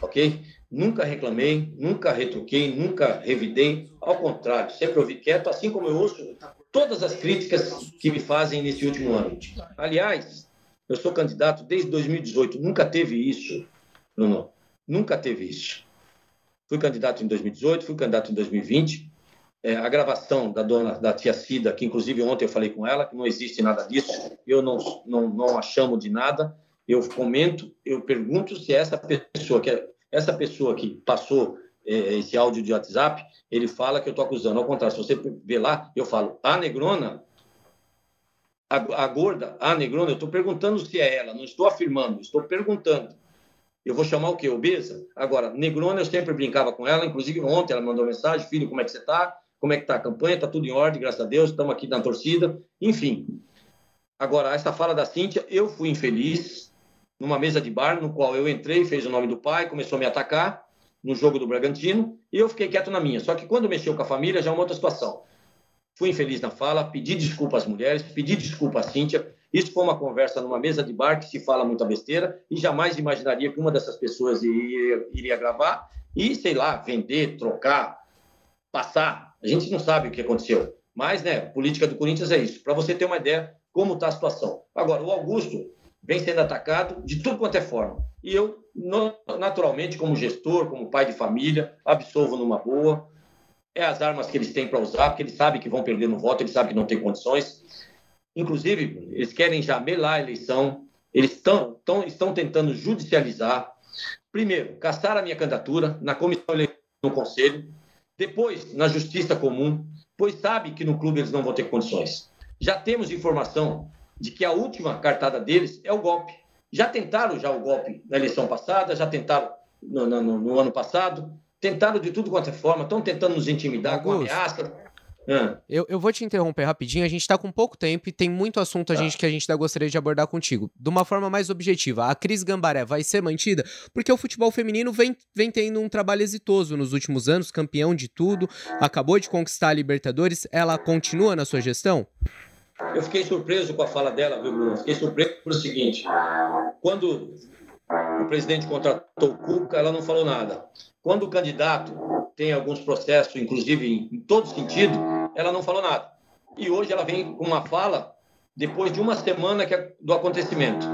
ok? Nunca reclamei, nunca retruquei, nunca revidei, ao contrário, sempre ouvi quieto, assim como eu ouço todas as críticas que me fazem nesse último ano. Aliás, eu sou candidato desde 2018, nunca teve isso, Bruno, nunca teve isso. Fui candidato em 2018, fui candidato em 2020. É, a gravação da dona, da tia Cida, que inclusive ontem eu falei com ela, que não existe nada disso, eu não, não, não a chamo de nada, eu comento, eu pergunto se essa pessoa que é, essa pessoa que passou é, esse áudio de WhatsApp, ele fala que eu estou acusando. Ao contrário, se você ver lá, eu falo, a negrona, a, a gorda, a negrona, eu estou perguntando se é ela, não estou afirmando, estou perguntando. Eu vou chamar o quê? Obesa? Agora, Negrona, eu sempre brincava com ela, inclusive ontem ela mandou mensagem, filho, como é que você está? Como é que está a campanha? Está tudo em ordem, graças a Deus, estamos aqui na torcida. Enfim. Agora, essa fala da Cíntia, eu fui infeliz numa mesa de bar, no qual eu entrei, fez o nome do pai, começou a me atacar no jogo do Bragantino, e eu fiquei quieto na minha. Só que quando mexeu com a família, já é uma outra situação. Fui infeliz na fala, pedi desculpa às mulheres, pedi desculpa à Cíntia, isso foi uma conversa numa mesa de bar que se fala muita besteira e jamais imaginaria que uma dessas pessoas iria, iria gravar e, sei lá, vender, trocar, passar. A gente não sabe o que aconteceu. Mas, né, política do Corinthians é isso. Para você ter uma ideia como está a situação. Agora, o Augusto, vem sendo atacado de tudo quanto é forma. E eu, naturalmente, como gestor, como pai de família, absolvo numa boa. É as armas que eles têm para usar, porque eles sabem que vão perder no voto, eles sabem que não tem condições. Inclusive, eles querem já melar a eleição, eles estão, estão, estão tentando judicializar. Primeiro, caçar a minha candidatura na comissão eleitoral no conselho, depois na justiça comum, pois sabe que no clube eles não vão ter condições. Já temos informação de que a última cartada deles é o golpe. Já tentaram já o golpe na eleição passada, já tentaram no, no, no ano passado, tentaram de tudo quanto é forma, estão tentando nos intimidar Augusto. com ameaça. Ah. Eu, eu vou te interromper rapidinho, a gente está com pouco tempo e tem muito assunto a tá. gente que a gente ainda gostaria de abordar contigo. De uma forma mais objetiva, a Cris Gambaré vai ser mantida? Porque o futebol feminino vem, vem tendo um trabalho exitoso nos últimos anos, campeão de tudo, acabou de conquistar a Libertadores, ela continua na sua gestão? Eu fiquei surpreso com a fala dela, viu, Bruno? Fiquei surpreso por o seguinte: quando o presidente contratou o Cuca, ela não falou nada. Quando o candidato tem alguns processos, inclusive em, em todo sentido, ela não falou nada. E hoje ela vem com uma fala depois de uma semana é do acontecimento.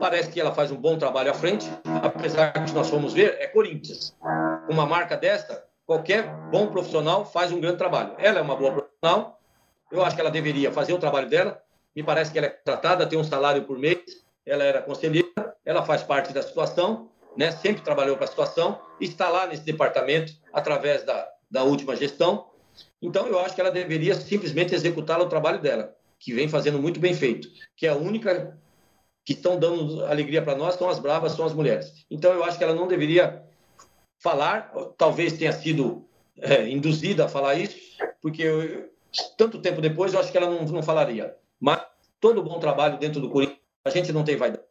Parece que ela faz um bom trabalho à frente, apesar que nós fomos ver, é Corinthians. Uma marca dessa, qualquer bom profissional faz um grande trabalho. Ela é uma boa profissional, eu acho que ela deveria fazer o trabalho dela. Me parece que ela é tratada, tem um salário por mês, ela era conselheira, ela faz parte da situação, né? sempre trabalhou para a situação, está lá nesse departamento através da, da última gestão. Então, eu acho que ela deveria simplesmente executar o trabalho dela, que vem fazendo muito bem feito, que é a única que estão dando alegria para nós são as bravas, são as mulheres. Então, eu acho que ela não deveria falar, talvez tenha sido é, induzida a falar isso, porque eu, tanto tempo depois, eu acho que ela não, não falaria. Mas todo bom trabalho dentro do Corinthians, a gente não tem vaidade.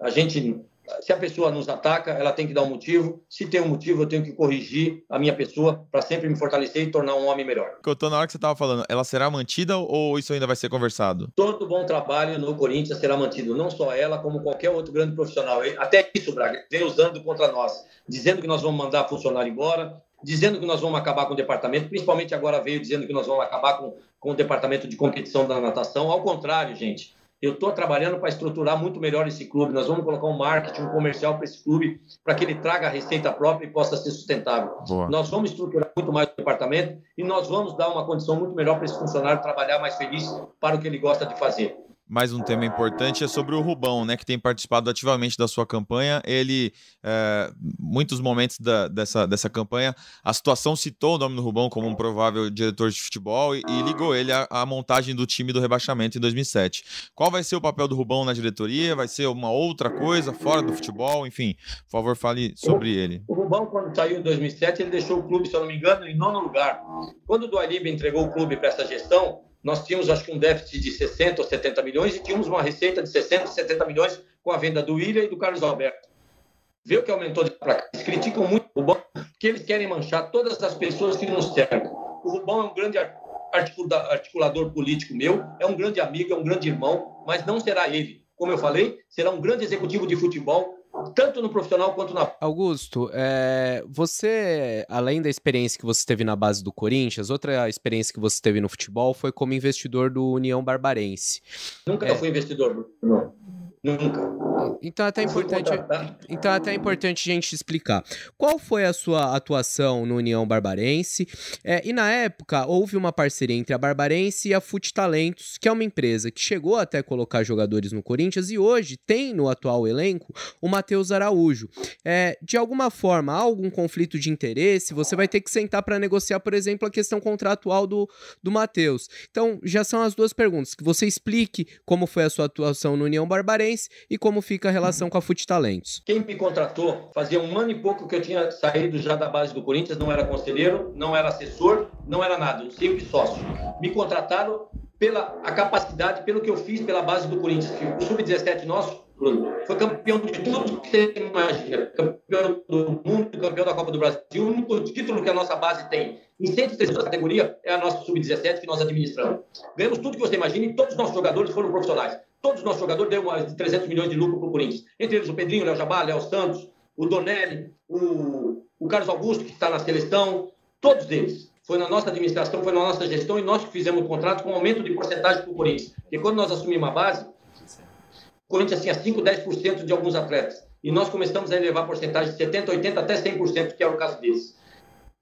A gente, se a pessoa nos ataca, ela tem que dar um motivo. Se tem um motivo, eu tenho que corrigir a minha pessoa para sempre me fortalecer e tornar um homem melhor. Eu tô na hora que você estava falando, ela será mantida ou isso ainda vai ser conversado? Todo bom trabalho no Corinthians será mantido, não só ela, como qualquer outro grande profissional. Até isso, Braga, vem usando contra nós, dizendo que nós vamos mandar funcionário embora, dizendo que nós vamos acabar com o departamento, principalmente agora veio dizendo que nós vamos acabar com, com o departamento de competição da natação. Ao contrário, gente, eu estou trabalhando para estruturar muito melhor esse clube. Nós vamos colocar um marketing, um comercial para esse clube, para que ele traga a receita própria e possa ser sustentável. Boa. Nós vamos estruturar muito mais o departamento e nós vamos dar uma condição muito melhor para esse funcionário trabalhar mais feliz para o que ele gosta de fazer mais um tema importante é sobre o Rubão, né, que tem participado ativamente da sua campanha. Ele, é, muitos momentos da, dessa, dessa campanha, a situação citou o nome do Rubão como um provável diretor de futebol e, e ligou ele à, à, montagem do time do rebaixamento em 2007. Qual vai ser o papel do Rubão na diretoria? Vai ser uma outra coisa fora do futebol? Enfim, por favor, fale sobre o, ele. O Rubão, quando saiu em 2007, ele deixou o clube, se eu não me engano, em nono lugar. Quando o Dualib entregou o clube para essa gestão, nós tínhamos, acho que, um déficit de 60 ou 70 milhões e tínhamos uma receita de 60, 70 milhões com a venda do William e do Carlos Alberto. Vê o que aumentou de para cá. Eles criticam muito o Rubão, porque eles querem manchar todas as pessoas que nos cercam. O Rubão é um grande articulador político meu, é um grande amigo, é um grande irmão, mas não será ele. Como eu falei, será um grande executivo de futebol tanto no profissional quanto na. Augusto, é, você, além da experiência que você teve na base do Corinthians, outra experiência que você teve no futebol foi como investidor do União Barbarense. Nunca é... fui investidor, não. Nunca. Então é até importante, então é até importante a gente explicar. Qual foi a sua atuação no União Barbarense? É, e na época houve uma parceria entre a Barbarense e a Fute Talentos, que é uma empresa que chegou até colocar jogadores no Corinthians e hoje tem no atual elenco o Matheus Araújo. É, de alguma forma, há algum conflito de interesse? Você vai ter que sentar para negociar, por exemplo, a questão contratual do, do Matheus. Então, já são as duas perguntas. Que você explique como foi a sua atuação no União Barbarense e como fica a relação com a Fute Talentos. Quem me contratou fazia um ano e pouco que eu tinha saído já da base do Corinthians, não era conselheiro, não era assessor, não era nada, simples sócio. Me contrataram pela a capacidade, pelo que eu fiz pela base do Corinthians. O sub-17 nosso foi campeão de tudo que você imagina. Campeão do mundo, campeão da Copa do Brasil. O único título que a nossa base tem em 103 categoria é a nossa sub-17 que nós administramos. Ganhamos tudo que você imagina e todos os nossos jogadores foram profissionais. Todos os nossos jogadores deram mais de 300 milhões de lucro para o Corinthians. Entre eles o Pedrinho, o Léo Jabá, Léo Santos, o Donelli, o, o Carlos Augusto, que está na seleção. Todos eles. Foi na nossa administração, foi na nossa gestão e nós que fizemos o contrato com aumento de porcentagem para o Corinthians. Porque quando nós assumimos a base, o Corinthians tinha 5, 10% de alguns atletas. E nós começamos a elevar a porcentagem de 70%, 80%, até 100%, que era o caso deles.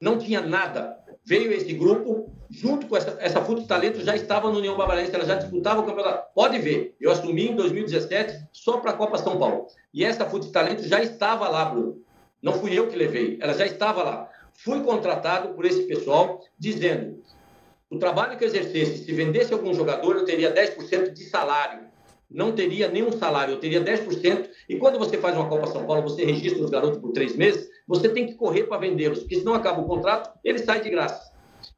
Não tinha nada. Veio esse grupo, junto com essa, essa Fute Talento, já estava no União Barbarense, ela já disputava o campeonato. Pode ver, eu assumi em 2017 só para a Copa São Paulo. E essa Fute Talento já estava lá, Bruno. Não fui eu que levei, ela já estava lá. Fui contratado por esse pessoal dizendo: o trabalho que eu exercesse, se vendesse algum jogador, eu teria 10% de salário não teria nenhum salário, eu teria 10%. E quando você faz uma Copa São Paulo, você registra os garotos por três meses, você tem que correr para vendê-los, porque senão acaba o contrato, ele sai de graça.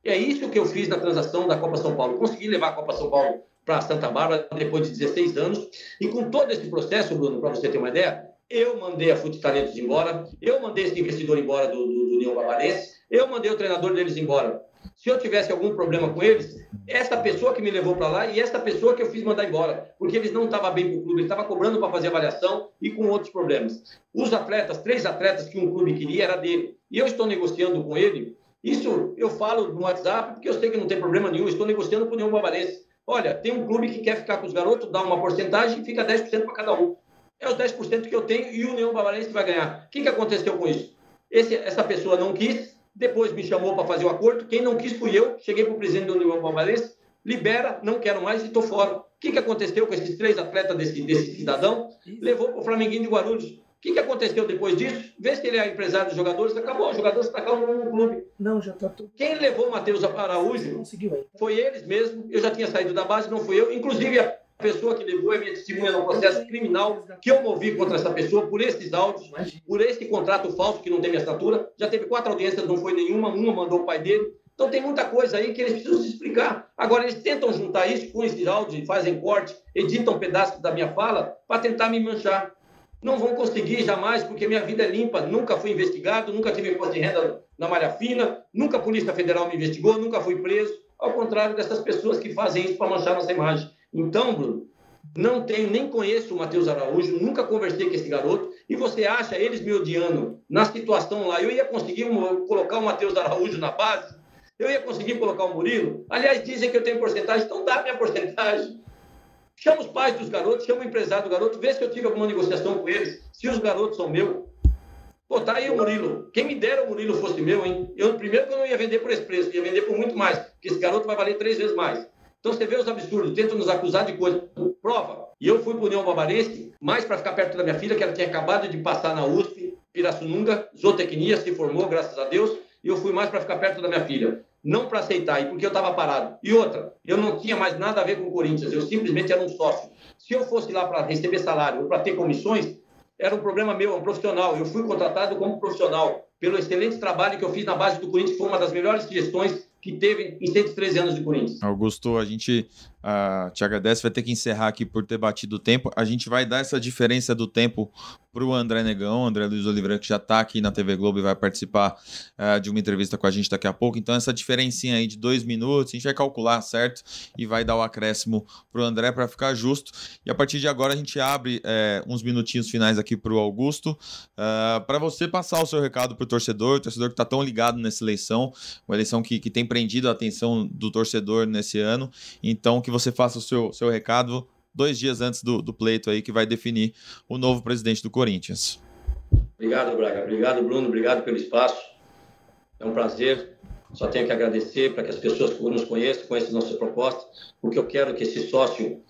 E é isso que eu fiz na transação da Copa São Paulo. Consegui levar a Copa São Paulo para Santa Bárbara depois de 16 anos. E com todo esse processo, Bruno, para você ter uma ideia, eu mandei a Fute Talentos embora, eu mandei esse investidor embora do, do, do União Barbarense, eu mandei o treinador deles embora. Se eu tivesse algum problema com eles, essa pessoa que me levou para lá e essa pessoa que eu fiz mandar embora, porque eles não estavam bem com o clube, eles estavam cobrando para fazer avaliação e com outros problemas. Os atletas, três atletas que um clube queria, era dele. E eu estou negociando com ele. Isso eu falo no WhatsApp, porque eu sei que não tem problema nenhum. Estou negociando com o União Barbarense. Olha, tem um clube que quer ficar com os garotos, dá uma porcentagem e fica 10% para cada um. É os 10% que eu tenho e o União Barbarense vai ganhar. O que, que aconteceu com isso? Esse, essa pessoa não quis, depois me chamou para fazer o acordo. Quem não quis fui eu. Cheguei para o presidente do União Palmeirense, libera, não quero mais e estou fora. O que, que aconteceu com esses três atletas desse, desse cidadão? Levou para o Flamenguinho de Guarulhos. O que, que aconteceu depois disso? Vê se ele é empresário dos jogadores, acabou. Os jogadores tacaram no clube. Não, já está tudo. Quem levou o Matheus Araújo foi eles mesmo. Eu já tinha saído da base, não fui eu. Inclusive, a pessoa que levou é minha testemunha no processo criminal que eu movi contra essa pessoa por esses áudios, por esse contrato falso que não tem minha assinatura. Já teve quatro audiências, não foi nenhuma, uma mandou o pai dele. Então tem muita coisa aí que eles precisam se explicar. Agora eles tentam juntar isso com esses áudios, fazem corte, editam pedaços da minha fala para tentar me manchar. Não vão conseguir jamais, porque minha vida é limpa. Nunca fui investigado, nunca tive imposto de renda na malha fina, nunca a Polícia Federal me investigou, nunca fui preso. Ao contrário dessas pessoas que fazem isso para manchar nossa imagem. Então, Bruno, não tenho, nem conheço o Matheus Araújo, nunca conversei com esse garoto, e você acha eles me odiando na situação lá, eu ia conseguir colocar o Matheus Araújo na base? Eu ia conseguir colocar o Murilo? Aliás, dizem que eu tenho porcentagem, então dá minha porcentagem. Chama os pais dos garotos, chama o empresário do garoto, vê se eu tive alguma negociação com eles, se os garotos são meus. Pô, tá aí o Murilo. Quem me dera o Murilo fosse meu, hein? Eu, primeiro que eu não ia vender por esse preço, ia vender por muito mais, porque esse garoto vai valer três vezes mais. Então você vê os absurdos, tentam nos acusar de coisa. Prova. E eu fui para o União Barbarense mais para ficar perto da minha filha, que ela tinha acabado de passar na USP, Pirassununga, zootecnia, se formou, graças a Deus, e eu fui mais para ficar perto da minha filha. Não para aceitar, e porque eu estava parado. E outra, eu não tinha mais nada a ver com o Corinthians, eu simplesmente era um sócio. Se eu fosse lá para receber salário ou para ter comissões, era um problema meu, um profissional. Eu fui contratado como profissional pelo excelente trabalho que eu fiz na base do Corinthians, foi uma das melhores gestões que teve em 113 anos de Corinthians. Augusto, a gente uh, te agradece, vai ter que encerrar aqui por ter batido o tempo. A gente vai dar essa diferença do tempo para o André Negão, André Luiz Oliveira, que já está aqui na TV Globo e vai participar uh, de uma entrevista com a gente daqui a pouco. Então, essa diferencinha aí de dois minutos, a gente vai calcular, certo? E vai dar o acréscimo para o André para ficar justo. E a partir de agora, a gente abre é, uns minutinhos finais aqui para o Augusto, eh, para você passar o seu recado para o torcedor, o torcedor que está tão ligado nessa eleição, uma eleição que, que tem prendido a atenção do torcedor nesse ano. Então, que você faça o seu, seu recado dois dias antes do, do pleito aí que vai definir o novo presidente do Corinthians. Obrigado, Braga. Obrigado, Bruno. Obrigado pelo espaço. É um prazer. Só tenho que agradecer para que as pessoas nos conheçam, conheçam nossa proposta, porque eu quero que esse sócio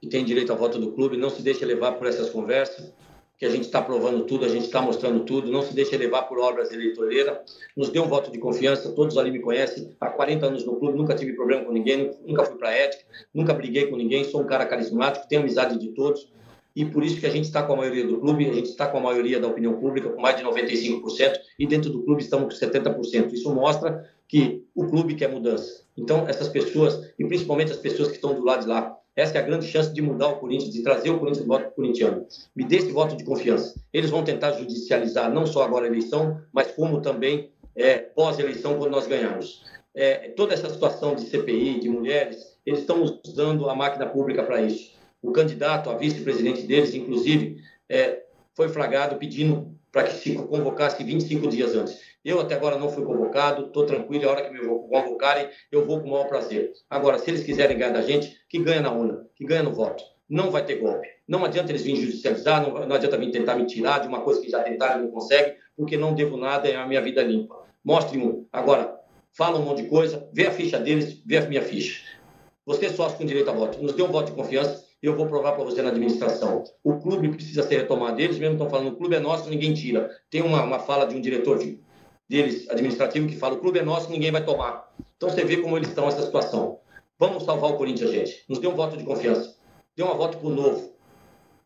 que tem direito à voto do clube não se deixe levar por essas conversas que a gente está provando tudo, a gente está mostrando tudo, não se deixe levar por obras eleitoreiras, nos dê um voto de confiança, todos ali me conhecem, há 40 anos no clube, nunca tive problema com ninguém, nunca fui para ética, nunca briguei com ninguém, sou um cara carismático, tenho amizade de todos, e por isso que a gente está com a maioria do clube, a gente está com a maioria da opinião pública, com mais de 95%, e dentro do clube estamos com 70%. Isso mostra que o clube quer mudança. Então, essas pessoas, e principalmente as pessoas que estão do lado de lá, essa é a grande chance de mudar o Corinthians, de trazer o Corinthians de voto corintiano. Me dê esse voto de confiança. Eles vão tentar judicializar não só agora a eleição, mas como também é, pós-eleição, quando nós ganharmos. É, toda essa situação de CPI, de mulheres, eles estão usando a máquina pública para isso. O candidato a vice-presidente deles, inclusive, é, foi flagrado pedindo para que se convocasse 25 dias antes. Eu até agora não fui convocado, estou tranquilo, a hora que me convocarem, eu vou com o maior prazer. Agora, se eles quiserem ganhar da gente, que ganha na urna, que ganha no voto. não vai ter golpe. Não adianta eles virem judicializar, não, não adianta vir tentar me tirar de uma coisa que já tentaram e não conseguem, porque não devo nada, é a minha vida limpa. Mostre-me. Agora, fala um monte de coisa, vê a ficha deles, vê a minha ficha. Você é sócio com direito a voto. Nos dê um voto de confiança eu vou provar para você na administração. O clube precisa ser retomado. Eles mesmo estão falando, o clube é nosso, ninguém tira. Tem uma, uma fala de um diretor de, deles, administrativo, que fala, o clube é nosso, ninguém vai tomar. Então você vê como eles estão nessa situação. Vamos salvar o Corinthians, gente. Nos dê um voto de confiança. Dê um voto para o novo.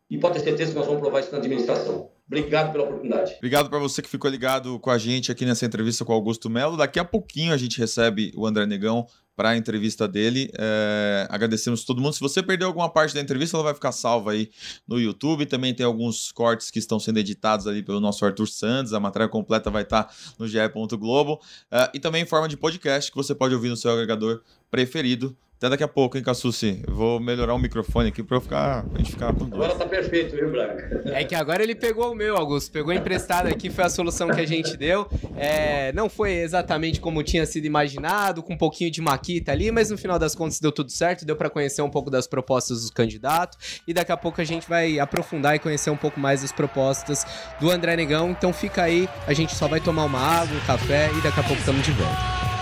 E pode ter certeza que nós vamos provar isso na administração. Obrigado pela oportunidade. Obrigado para você que ficou ligado com a gente aqui nessa entrevista com Augusto Melo. Daqui a pouquinho a gente recebe o André Negão para a entrevista dele. É, agradecemos todo mundo. Se você perdeu alguma parte da entrevista, ela vai ficar salva aí no YouTube. Também tem alguns cortes que estão sendo editados ali pelo nosso Arthur Santos. A matéria completa vai estar tá no ge.globo. Globo. É, e também em forma de podcast que você pode ouvir no seu agregador preferido. Até daqui a pouco, hein, Cassucci? Vou melhorar o microfone aqui pra, eu ficar, pra gente ficar com dois. Agora tá perfeito, viu, Branco? É que agora ele pegou o meu, Augusto. Pegou emprestado aqui, foi a solução que a gente deu. É, não foi exatamente como tinha sido imaginado, com um pouquinho de maquita ali, mas no final das contas deu tudo certo, deu para conhecer um pouco das propostas dos candidatos. E daqui a pouco a gente vai aprofundar e conhecer um pouco mais das propostas do André Negão. Então fica aí, a gente só vai tomar uma água, um café e daqui a pouco estamos de volta.